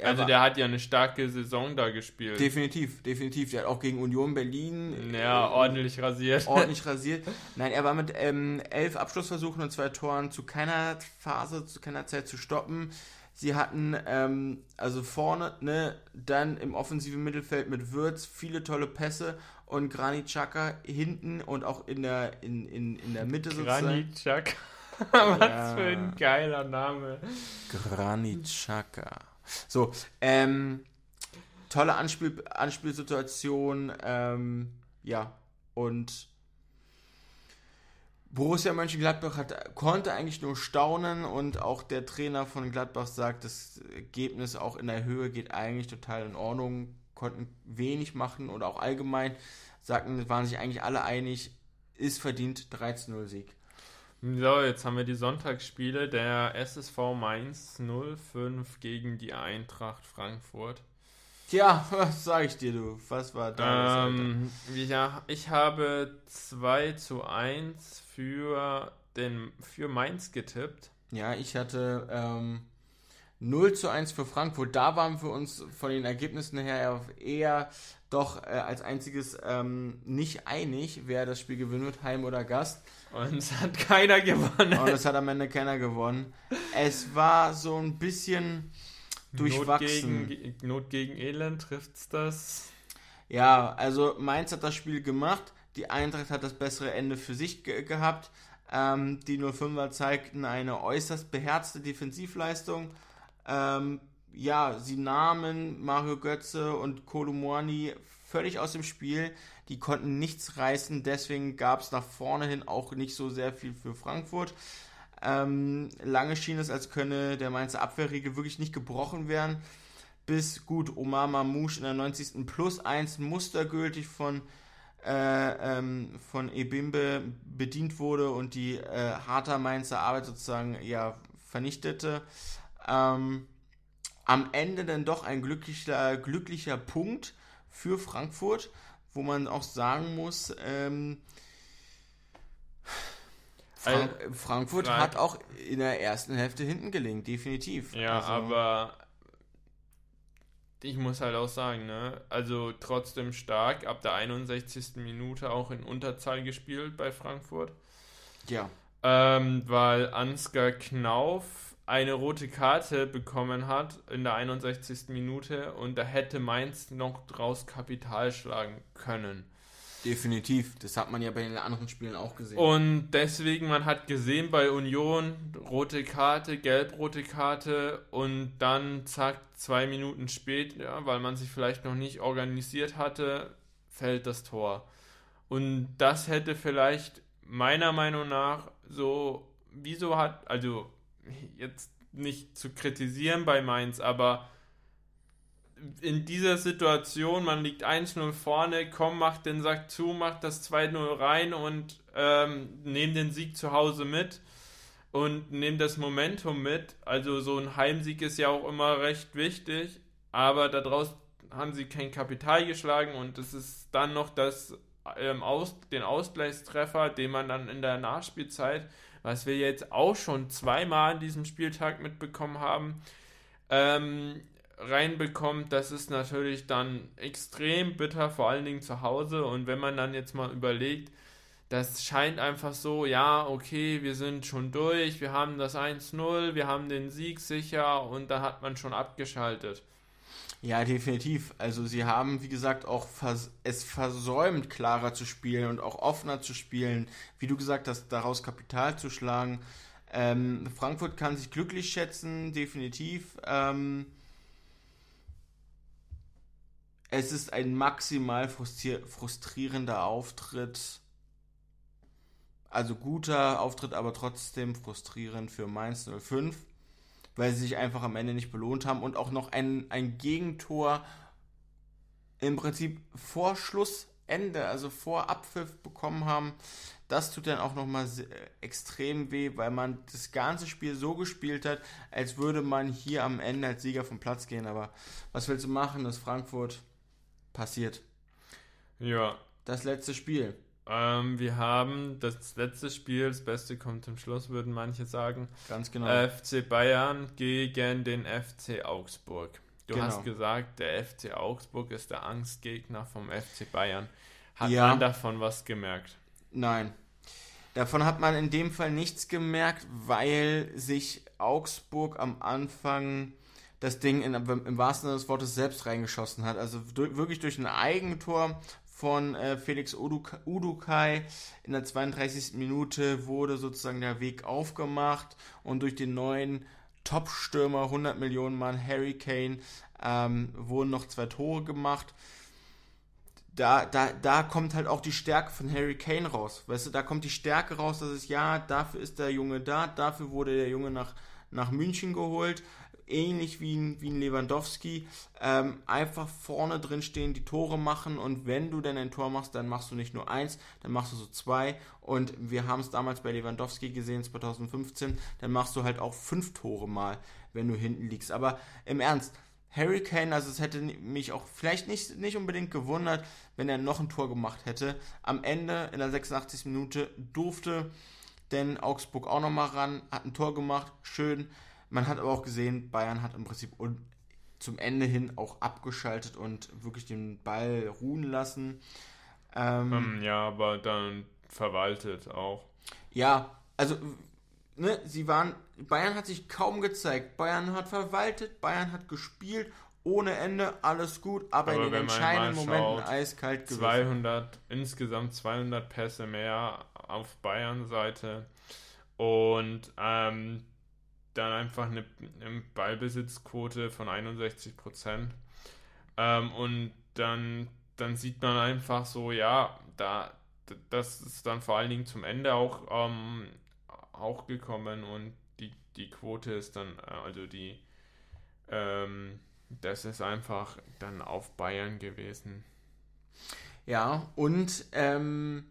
A: also der hat ja eine starke Saison da gespielt.
B: Definitiv, definitiv. Der hat auch gegen Union Berlin
A: ja, äh, ordentlich rasiert.
B: Ordentlich <laughs> rasiert. Nein, er war mit ähm, elf Abschlussversuchen und zwei Toren zu keiner Phase, zu keiner Zeit zu stoppen. Sie hatten ähm, also vorne, ne, dann im offensiven Mittelfeld mit Würz viele tolle Pässe und Granit Xhaka hinten und auch in der, in, in, in der Mitte
A: Granit Xhaka. <laughs> Was ja. für ein geiler Name.
B: Granit Xhaka. So, ähm, tolle Anspiel, Anspielsituation, ähm, ja, und Borussia Mönchengladbach hat, konnte eigentlich nur staunen und auch der Trainer von Gladbach sagt, das Ergebnis auch in der Höhe geht eigentlich total in Ordnung, konnten wenig machen oder auch allgemein sagten, waren sich eigentlich alle einig, ist verdient 13-0 Sieg.
A: So, jetzt haben wir die Sonntagsspiele der SSV Mainz 05 gegen die Eintracht Frankfurt.
B: Tja, <laughs> was sag ich dir, du? Was war
A: da? Ähm, ja, ich habe 2 zu 1 für, den, für Mainz getippt.
B: Ja, ich hatte ähm, 0 zu 1 für Frankfurt. Da waren wir uns von den Ergebnissen her eher doch äh, als einziges ähm, nicht einig, wer das Spiel gewinnen wird, Heim oder Gast.
A: Und es hat keiner gewonnen.
B: Und es hat am Ende keiner gewonnen. Es war so ein bisschen durchwachsen.
A: Not gegen, Not gegen Elend trifft's das?
B: Ja, also Mainz hat das Spiel gemacht. Die Eintracht hat das bessere Ende für sich ge gehabt. Ähm, die 05er zeigten eine äußerst beherzte Defensivleistung. Ähm, ja, sie nahmen Mario Götze und Kolumani völlig aus dem Spiel. Die konnten nichts reißen, deswegen gab es nach vorne hin auch nicht so sehr viel für Frankfurt. Ähm, lange schien es, als könne der Mainzer Abwehrriegel wirklich nicht gebrochen werden. Bis gut Omar Mamouche in der 90. plus 1 mustergültig von, äh, ähm, von Ebimbe bedient wurde und die äh, harter Mainzer Arbeit sozusagen ja vernichtete. Ähm, am Ende dann doch ein glücklicher, glücklicher Punkt für Frankfurt, wo man auch sagen muss, ähm, Frank also, Frankfurt Frank hat auch in der ersten Hälfte hinten gelegen, definitiv.
A: Ja, also, aber ich muss halt auch sagen, ne, also trotzdem stark, ab der 61. Minute auch in Unterzahl gespielt bei Frankfurt.
B: Ja.
A: Ähm, weil Ansgar Knauf eine rote Karte bekommen hat in der 61. Minute und da hätte Mainz noch draus Kapital schlagen können.
B: Definitiv, das hat man ja bei den anderen Spielen auch gesehen.
A: Und deswegen, man hat gesehen bei Union, rote Karte, gelb-rote Karte und dann zack, zwei Minuten später, weil man sich vielleicht noch nicht organisiert hatte, fällt das Tor. Und das hätte vielleicht meiner Meinung nach so, wieso hat, also jetzt nicht zu kritisieren bei Mainz, aber in dieser Situation, man liegt 1-0 vorne, komm, macht den Sack zu, macht das 2-0 rein und ähm, nehmt den Sieg zu Hause mit und nehmt das Momentum mit. Also so ein Heimsieg ist ja auch immer recht wichtig, aber daraus haben sie kein Kapital geschlagen und es ist dann noch das, ähm, Aus, den Ausgleichstreffer, den man dann in der Nachspielzeit, was wir jetzt auch schon zweimal an diesem Spieltag mitbekommen haben, ähm, reinbekommt, das ist natürlich dann extrem bitter, vor allen Dingen zu Hause. Und wenn man dann jetzt mal überlegt, das scheint einfach so, ja, okay, wir sind schon durch, wir haben das 1-0, wir haben den Sieg sicher und da hat man schon abgeschaltet.
B: Ja, definitiv. Also sie haben, wie gesagt, auch vers es versäumt, klarer zu spielen und auch offener zu spielen. Wie du gesagt hast, daraus Kapital zu schlagen. Ähm, Frankfurt kann sich glücklich schätzen, definitiv. Ähm, es ist ein maximal frustrierender Auftritt. Also guter Auftritt, aber trotzdem frustrierend für Mainz 05 weil sie sich einfach am Ende nicht belohnt haben und auch noch ein, ein Gegentor im Prinzip vor Schlussende, also vor Abpfiff bekommen haben. Das tut dann auch nochmal extrem weh, weil man das ganze Spiel so gespielt hat, als würde man hier am Ende als Sieger vom Platz gehen. Aber was willst du machen, dass Frankfurt passiert?
A: Ja.
B: Das letzte Spiel.
A: Ähm, wir haben das letzte Spiel, das Beste kommt zum Schluss, würden manche sagen.
B: Ganz genau.
A: FC Bayern gegen den FC Augsburg. Du genau. hast gesagt, der FC Augsburg ist der Angstgegner vom FC Bayern. Hat ja. man davon was gemerkt?
B: Nein. Davon hat man in dem Fall nichts gemerkt, weil sich Augsburg am Anfang das Ding in, im wahrsten Sinne des Wortes selbst reingeschossen hat. Also durch, wirklich durch ein Eigentor von äh, Felix Udukai. In der 32. Minute wurde sozusagen der Weg aufgemacht und durch den neuen Top-Stürmer, 100 Millionen Mann Harry Kane, ähm, wurden noch zwei Tore gemacht. Da, da, da kommt halt auch die Stärke von Harry Kane raus. Weißt du, da kommt die Stärke raus, dass es ja, dafür ist der Junge da, dafür wurde der Junge nach, nach München geholt ähnlich wie ein, wie ein Lewandowski, ähm, einfach vorne drin stehen, die Tore machen und wenn du denn ein Tor machst, dann machst du nicht nur eins, dann machst du so zwei und wir haben es damals bei Lewandowski gesehen, 2015, dann machst du halt auch fünf Tore mal, wenn du hinten liegst. Aber im Ernst, Harry Kane, also es hätte mich auch vielleicht nicht, nicht unbedingt gewundert, wenn er noch ein Tor gemacht hätte. Am Ende, in der 86. Minute, durfte denn Augsburg auch nochmal ran, hat ein Tor gemacht, schön. Man hat aber auch gesehen, Bayern hat im Prinzip zum Ende hin auch abgeschaltet und wirklich den Ball ruhen lassen.
A: Ähm, ähm, ja, aber dann verwaltet auch.
B: Ja, also ne, sie waren, Bayern hat sich kaum gezeigt. Bayern hat verwaltet, Bayern hat gespielt, ohne Ende, alles gut, aber, aber in den entscheidenden Momenten eiskalt
A: gewesen. 200, insgesamt 200 Pässe mehr auf Bayern-Seite und ähm, dann einfach eine, eine Ballbesitzquote von 61 Prozent. Ähm, und dann, dann sieht man einfach so, ja, da, das ist dann vor allen Dingen zum Ende auch, ähm, auch gekommen und die, die Quote ist dann, äh, also die, ähm, das ist einfach dann auf Bayern gewesen.
B: Ja, und ähm,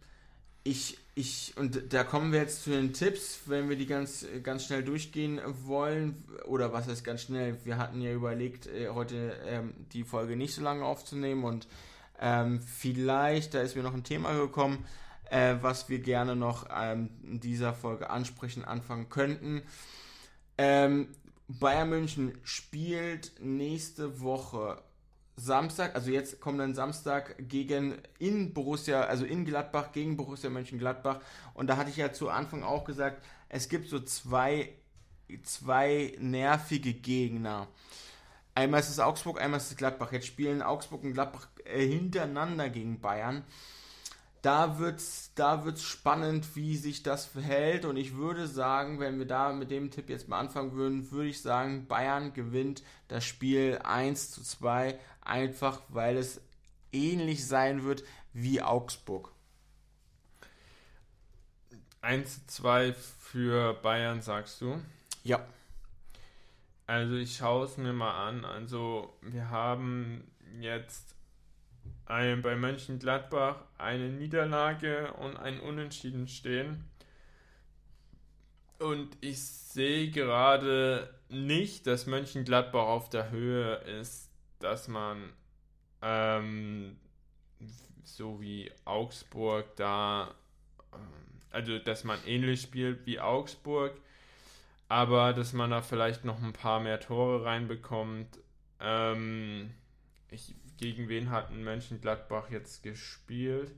B: ich, ich, und da kommen wir jetzt zu den Tipps, wenn wir die ganz, ganz schnell durchgehen wollen, oder was heißt ganz schnell? Wir hatten ja überlegt, äh, heute ähm, die Folge nicht so lange aufzunehmen und ähm, vielleicht, da ist mir noch ein Thema gekommen, äh, was wir gerne noch ähm, in dieser Folge ansprechen, anfangen könnten. Ähm, Bayern München spielt nächste Woche Samstag, also jetzt kommt dann Samstag gegen in Borussia, also in Gladbach gegen Borussia Mönchengladbach. Und da hatte ich ja zu Anfang auch gesagt, es gibt so zwei, zwei nervige Gegner. Einmal ist es Augsburg, einmal ist es Gladbach. Jetzt spielen Augsburg und Gladbach äh, hintereinander gegen Bayern da wird's, da wird's spannend, wie sich das verhält. Und ich würde sagen, wenn wir da mit dem Tipp jetzt mal anfangen würden, würde ich sagen, Bayern gewinnt das Spiel 1 zu 2, einfach weil es ähnlich sein wird wie Augsburg.
A: 1 zu 2 für Bayern, sagst du?
B: Ja.
A: Also ich schaue es mir mal an. Also wir haben jetzt ein, bei Mönchengladbach eine Niederlage und ein Unentschieden stehen. Und ich sehe gerade nicht, dass Mönchengladbach auf der Höhe ist, dass man ähm, so wie Augsburg da, ähm, also dass man ähnlich spielt wie Augsburg, aber dass man da vielleicht noch ein paar mehr Tore reinbekommt. Ähm, ich gegen wen hat ein Mönchengladbach jetzt gespielt?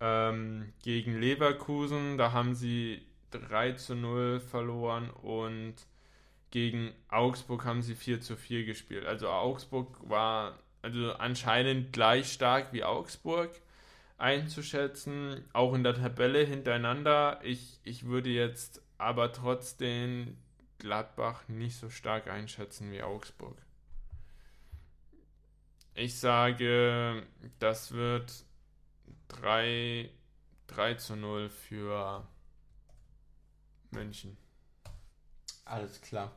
A: ähm, gegen Leverkusen, da haben sie 3 zu 0 verloren und gegen Augsburg haben sie 4 zu 4 gespielt. Also Augsburg war also anscheinend gleich stark wie Augsburg einzuschätzen, auch in der Tabelle hintereinander. Ich, ich würde jetzt aber trotzdem Gladbach nicht so stark einschätzen wie Augsburg. Ich sage, das wird 3, 3 zu 0 für München.
B: Alles klar.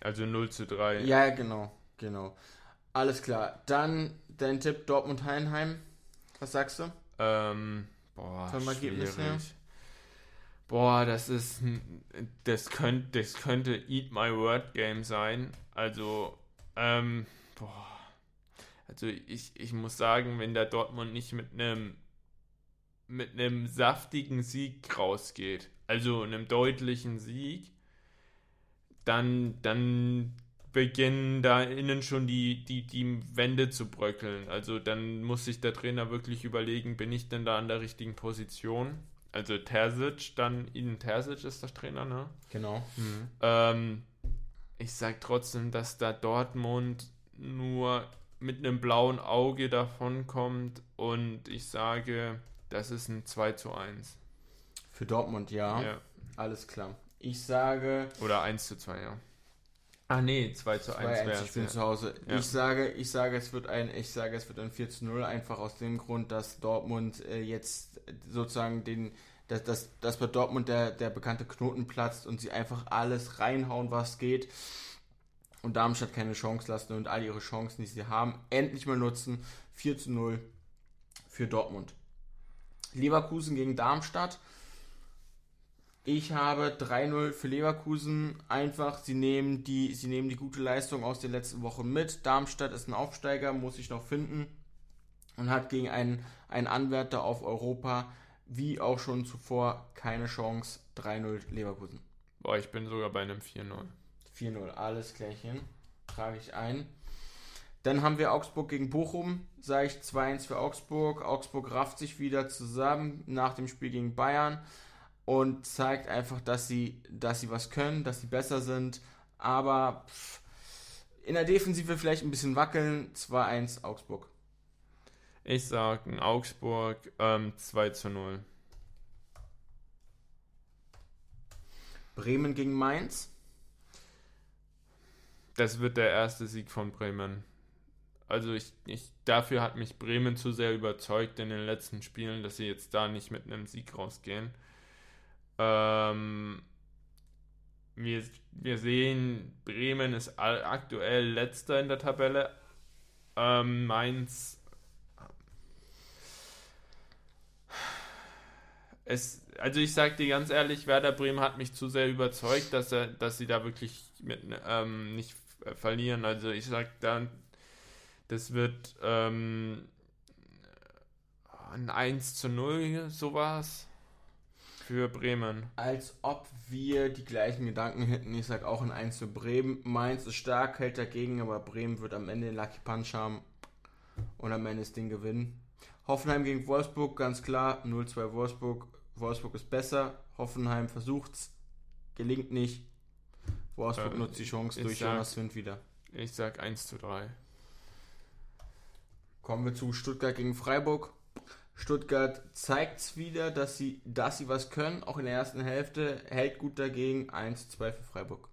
A: Also 0 zu 3.
B: Ja, genau, genau. Alles klar. Dann dein Tipp Dortmund-Heinheim. Was sagst du?
A: Ähm, boah,
B: Vom Ergebnis her?
A: Boah, das ist, ein- das könnte, das könnte Eat My Word Game sein. Also, ähm, boah. Also ich, ich muss sagen, wenn der Dortmund nicht mit einem mit einem saftigen Sieg rausgeht, also einem deutlichen Sieg, dann, dann beginnen da innen schon die, die, die Wände zu bröckeln. Also dann muss sich der Trainer wirklich überlegen, bin ich denn da an der richtigen Position? Also Terzic, dann Ihnen Terzic ist der Trainer, ne?
B: Genau.
A: Ähm, ich sag trotzdem, dass da Dortmund nur mit einem blauen Auge davonkommt und ich sage, das ist ein 2 zu 1.
B: Für Dortmund, ja.
A: Ja.
B: Alles klar. Ich sage
A: Oder 1 zu 2, ja. Ah nee, 2 zu 1
B: 2-1,
A: wäre
B: ich bin
A: es.
B: zu Hause.
A: Ja.
B: Ich sage, ich sage, es wird ein, ich sage, es wird ein 4 zu 0, einfach aus dem Grund, dass Dortmund äh, jetzt sozusagen den, dass, dass, dass bei Dortmund der, der bekannte Knoten platzt und sie einfach alles reinhauen, was geht. Und Darmstadt keine Chance lassen und all ihre Chancen, die sie haben, endlich mal nutzen. 4 zu 0 für Dortmund. Leverkusen gegen Darmstadt. Ich habe 3-0 für Leverkusen. Einfach, sie nehmen, die, sie nehmen die gute Leistung aus den letzten Wochen mit. Darmstadt ist ein Aufsteiger, muss ich noch finden. Und hat gegen einen, einen Anwärter auf Europa, wie auch schon zuvor, keine Chance. 3-0 Leverkusen.
A: Boah, ich bin sogar bei einem 4-0.
B: 4-0, alles klärchen. Trage ich ein. Dann haben wir Augsburg gegen Bochum. Sage ich 2-1 für Augsburg. Augsburg rafft sich wieder zusammen nach dem Spiel gegen Bayern und zeigt einfach, dass sie, dass sie was können, dass sie besser sind. Aber pff, in der Defensive vielleicht ein bisschen wackeln. 2-1 Augsburg.
A: Ich sag ein Augsburg ähm, 2 zu 0.
B: Bremen gegen Mainz.
A: Das wird der erste Sieg von Bremen. Also ich, ich dafür hat mich Bremen zu sehr überzeugt in den letzten Spielen, dass sie jetzt da nicht mit einem Sieg rausgehen. Ähm, wir, wir sehen, Bremen ist aktuell letzter in der Tabelle. Ähm, Mainz es, also ich sag dir ganz ehrlich, Werder Bremen hat mich zu sehr überzeugt, dass er, dass sie da wirklich mit, ähm, nicht verlieren. Also ich sag dann, das wird ähm, ein 1 zu 0, sowas für Bremen.
B: Als ob wir die gleichen Gedanken hätten. Ich sage auch ein 1 für Bremen. Mainz ist stark, hält dagegen, aber Bremen wird am Ende den Lucky Punch haben und am Ende das Ding gewinnen. Hoffenheim gegen Wolfsburg, ganz klar, 0-2 Wolfsburg. Wolfsburg ist besser. Hoffenheim versucht's, gelingt nicht. Wolfsburg
A: Ähm,
B: nutzt die Chance durch
A: sag-
B: Jonas Wind wieder.
A: Ich sag 1 zu 3.
B: Kommen wir zu Stuttgart gegen Freiburg. Stuttgart zeigt's wieder, dass sie, dass sie was können, auch in der ersten Hälfte, hält gut dagegen, 1-2 für Freiburg.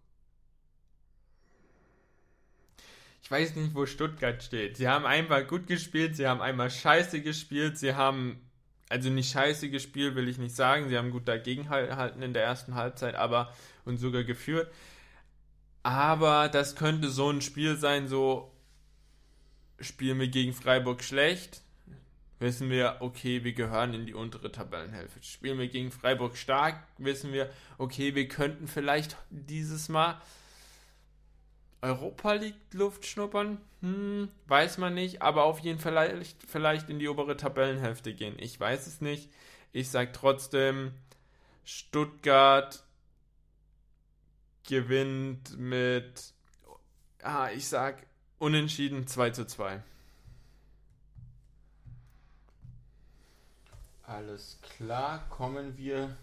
A: Ich weiß nicht, wo Stuttgart steht. Sie haben einmal gut gespielt, sie haben einmal scheiße gespielt, sie haben, also nicht scheiße gespielt, will ich nicht sagen, sie haben gut dagegen gehalten in der ersten Halbzeit, aber und sogar geführt. Aber das könnte so ein Spiel sein, so spielen wir gegen Freiburg schlecht, wissen wir, okay, wir gehören in die untere Tabellenhälfte. Spielen wir gegen Freiburg stark, wissen wir, okay, wir könnten vielleicht dieses Mal Europa League Luft schnuppern? Hm, weiß man nicht, aber auf jeden Fall vielleicht, in die obere Tabellenhälfte gehen. Ich weiß es nicht. Ich sag trotzdem, Stuttgart gewinnt mit, ah, ich sag unentschieden 2 zu 2.
B: Alles klar, kommen wir.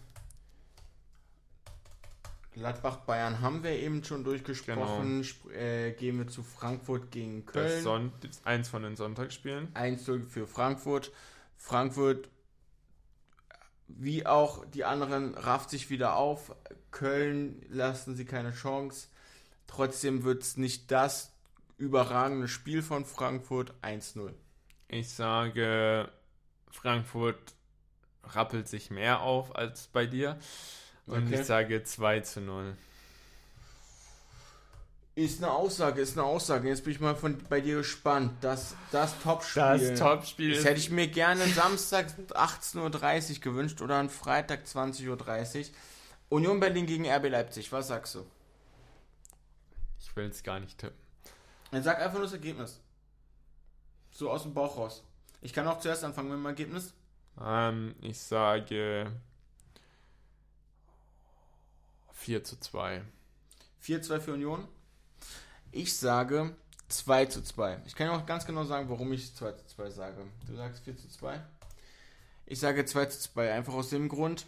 B: Gladbach-Bayern haben wir eben schon durchgesprochen. Genau. Äh, gehen wir zu Frankfurt gegen Köln. Das,
A: das eins von den Sonntagsspielen.
B: 1 für Frankfurt. Frankfurt, wie auch die anderen, rafft sich wieder auf. Köln lassen sie keine Chance. Trotzdem wird es nicht das überragende Spiel von Frankfurt 1-0.
A: Ich sage, Frankfurt rappelt sich mehr auf als bei dir. Und okay. ich sage 2 zu 0.
B: Ist eine Aussage, ist eine Aussage. Jetzt bin ich mal von, bei dir gespannt. Das, das Topspiel.
A: Das Topspiel.
B: Das hätte ich mir gerne Samstag 18.30 Uhr gewünscht oder an Freitag 20.30 Uhr. Union Berlin gegen RB Leipzig. Was sagst du?
A: Ich will es gar nicht tippen.
B: Dann sag einfach nur das Ergebnis. So aus dem Bauch raus. Ich kann auch zuerst anfangen mit dem Ergebnis.
A: Ähm, ich sage 4 zu 2.
B: 4 zu 2 für Union. Ich sage 2 zu 2. Ich kann ja auch ganz genau sagen, warum ich 2 zu 2 sage. Du sagst 4 zu 2. Ich sage 2 zu 2, einfach aus dem Grund,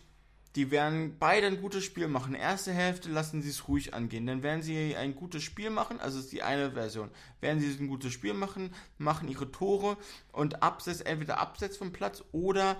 B: die werden beide ein gutes Spiel machen. Erste Hälfte lassen sie es ruhig angehen. Dann werden sie ein gutes Spiel machen, also ist die eine Version. Werden sie ein gutes Spiel machen, machen ihre Tore und abseits, entweder abseits vom Platz oder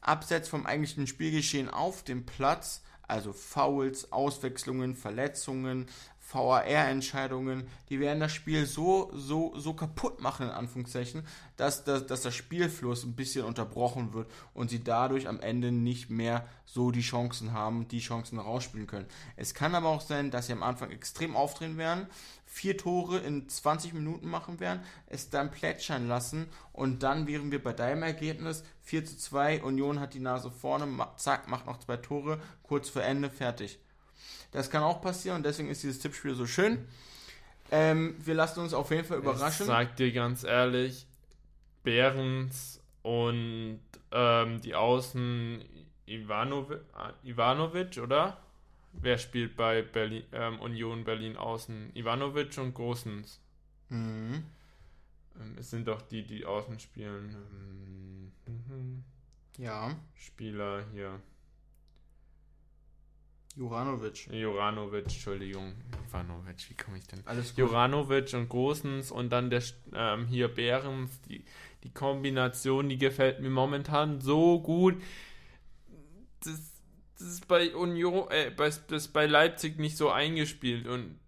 B: abseits vom eigentlichen Spielgeschehen auf dem Platz, also Fouls, Auswechslungen, Verletzungen, VAR-Entscheidungen, die werden das Spiel so, so, so kaputt machen, in Anführungszeichen, dass, dass, dass der Spielfluss ein bisschen unterbrochen wird und sie dadurch am Ende nicht mehr so die Chancen haben, die Chancen rausspielen können. Es kann aber auch sein, dass sie am Anfang extrem aufdrehen werden, vier Tore in 20 Minuten machen werden, es dann plätschern lassen und dann wären wir bei deinem Ergebnis 4 zu 2, Union hat die Nase vorne, zack, macht noch zwei Tore, kurz vor Ende, fertig. Das kann auch passieren und deswegen ist dieses Tippspiel so schön. Ähm, wir lassen uns auf jeden Fall überraschen.
A: Ich sag dir ganz ehrlich, Behrens und ähm, die Außen Ivanovic, Ivanovic, oder? Wer spielt bei Berlin, ähm, Union Berlin Außen? Ivanovic und Großens. Mhm. Ähm, es sind doch die, die Außen spielen.
B: Mhm. Ja.
A: Spieler hier.
B: Juranovic.
A: Juranovic, Entschuldigung. Ivanovic, wie komme ich denn?
B: Alles gut.
A: Juranovic und Großens und dann der ähm, hier Behrens. Die, die Kombination, die gefällt mir momentan so gut. Das, das ist bei Union, äh, bei, das bei Leipzig nicht so eingespielt und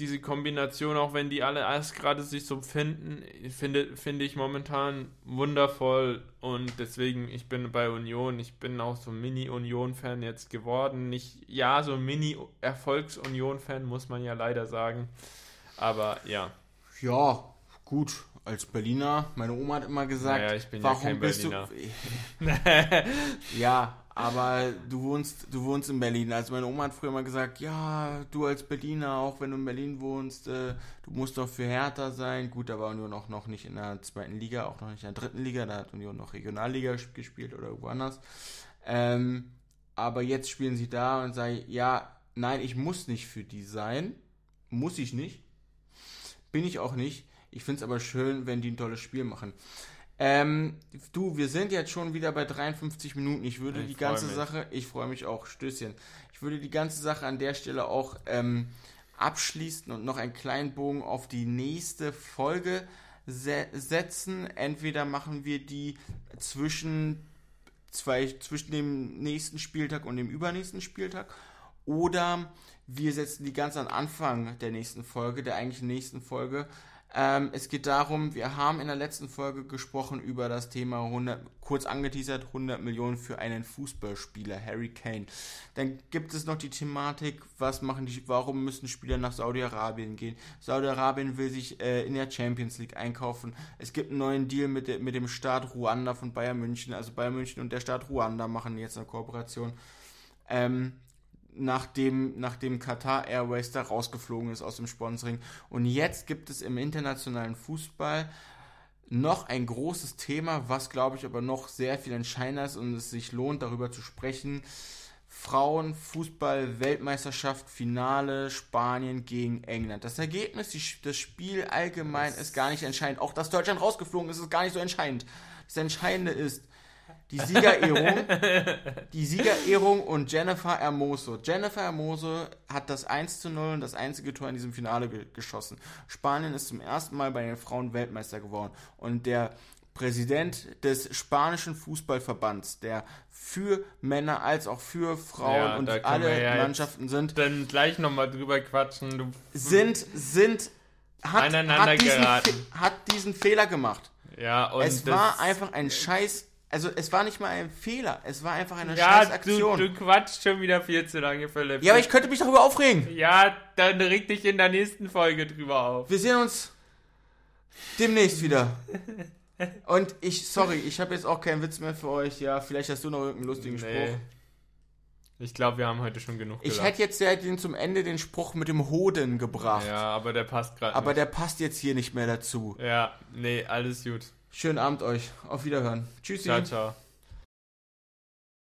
A: diese Kombination, auch wenn die alle erst gerade sich so finden, finde, finde ich momentan wundervoll und deswegen, ich bin bei Union, ich bin auch so Mini-Union-Fan jetzt geworden. Nicht, ja, so Mini-Erfolgs-Union-Fan muss man ja leider sagen, aber ja.
B: Ja, gut, als Berliner, meine Oma hat immer gesagt,
A: naja, ich bin warum ja kein bist Berliner.
B: du. <laughs> ja, aber du wohnst, du wohnst in Berlin. Also meine Oma hat früher mal gesagt, ja, du als Berliner, auch wenn du in Berlin wohnst, äh, du musst doch für Hertha sein. Gut, da war Union auch noch nicht in der zweiten Liga, auch noch nicht in der dritten Liga, da hat Union noch Regionalliga gespielt oder irgendwo anders. Ähm, aber jetzt spielen sie da und sagen, ja, nein, ich muss nicht für die sein. Muss ich nicht. Bin ich auch nicht. Ich finde es aber schön, wenn die ein tolles Spiel machen. Ähm, du, wir sind jetzt schon wieder bei 53 Minuten. Ich würde ich die ganze mich. Sache, ich freue mich auch, Stößchen. Ich würde die ganze Sache an der Stelle auch ähm, abschließen und noch einen kleinen Bogen auf die nächste Folge se setzen. Entweder machen wir die zwischen zwei, zwischen dem nächsten Spieltag und dem übernächsten Spieltag oder wir setzen die ganz am Anfang der nächsten Folge, der eigentlichen nächsten Folge, ähm, es geht darum, wir haben in der letzten Folge gesprochen über das Thema 100, kurz angeteasert, 100 Millionen für einen Fußballspieler, Harry Kane. Dann gibt es noch die Thematik, was machen die, warum müssen Spieler nach Saudi-Arabien gehen? Saudi-Arabien will sich äh, in der Champions League einkaufen. Es gibt einen neuen Deal mit, mit dem Staat Ruanda von Bayern München. Also Bayern München und der Staat Ruanda machen jetzt eine Kooperation. Ähm, nachdem, nachdem Qatar Airways da rausgeflogen ist aus dem Sponsoring. Und jetzt gibt es im internationalen Fußball noch ein großes Thema, was glaube ich aber noch sehr viel entscheidender ist und es sich lohnt, darüber zu sprechen. Frauenfußball-Weltmeisterschaft, Finale, Spanien gegen England. Das Ergebnis, die, das Spiel allgemein ist gar nicht entscheidend. Auch dass Deutschland rausgeflogen ist, ist gar nicht so entscheidend. Das Entscheidende ist, die Siegerehrung, <laughs> die Siegerehrung und Jennifer Hermoso. Jennifer Hermoso hat das 1 zu 0 und das einzige Tor in diesem Finale ge geschossen. Spanien ist zum ersten Mal bei den Frauen Weltmeister geworden. Und der Präsident des spanischen Fußballverbands, der für Männer als auch für Frauen
A: Ja,
B: und alle
A: ja
B: Mannschaften sind,
A: Dann gleich nochmal drüber quatschen. Du,
B: sind, sind, hat, hat, diesen, hat diesen Fehler gemacht.
A: ja, und
B: es war einfach ein Scheiß, also es war nicht mal ein Fehler, es war einfach eine
A: Ja,
B: scheiß
A: du,
B: Aktion.
A: du quatschst schon wieder viel zu lange, Philipp.
B: ja, aber ich könnte mich darüber aufregen.
A: Ja, dann reg dich in der nächsten Folge drüber auf.
B: Wir sehen uns demnächst wieder. Und ich, sorry, ich habe jetzt auch keinen Witz mehr für euch. Ja, vielleicht hast du noch irgendeinen lustigen Spruch.
A: Ich glaube, wir haben heute schon genug
B: Ich
A: gelacht.
B: hätte jetzt ja den zum Ende den Spruch mit dem Hoden gebracht.
A: Ja, aber der passt gerade
B: Aber
A: nicht.
B: der passt jetzt hier nicht mehr dazu.
A: Ja, nee, alles gut.
B: Schönen Abend euch. Auf Wiederhören. Tschüssi.
A: Ciao, ciao.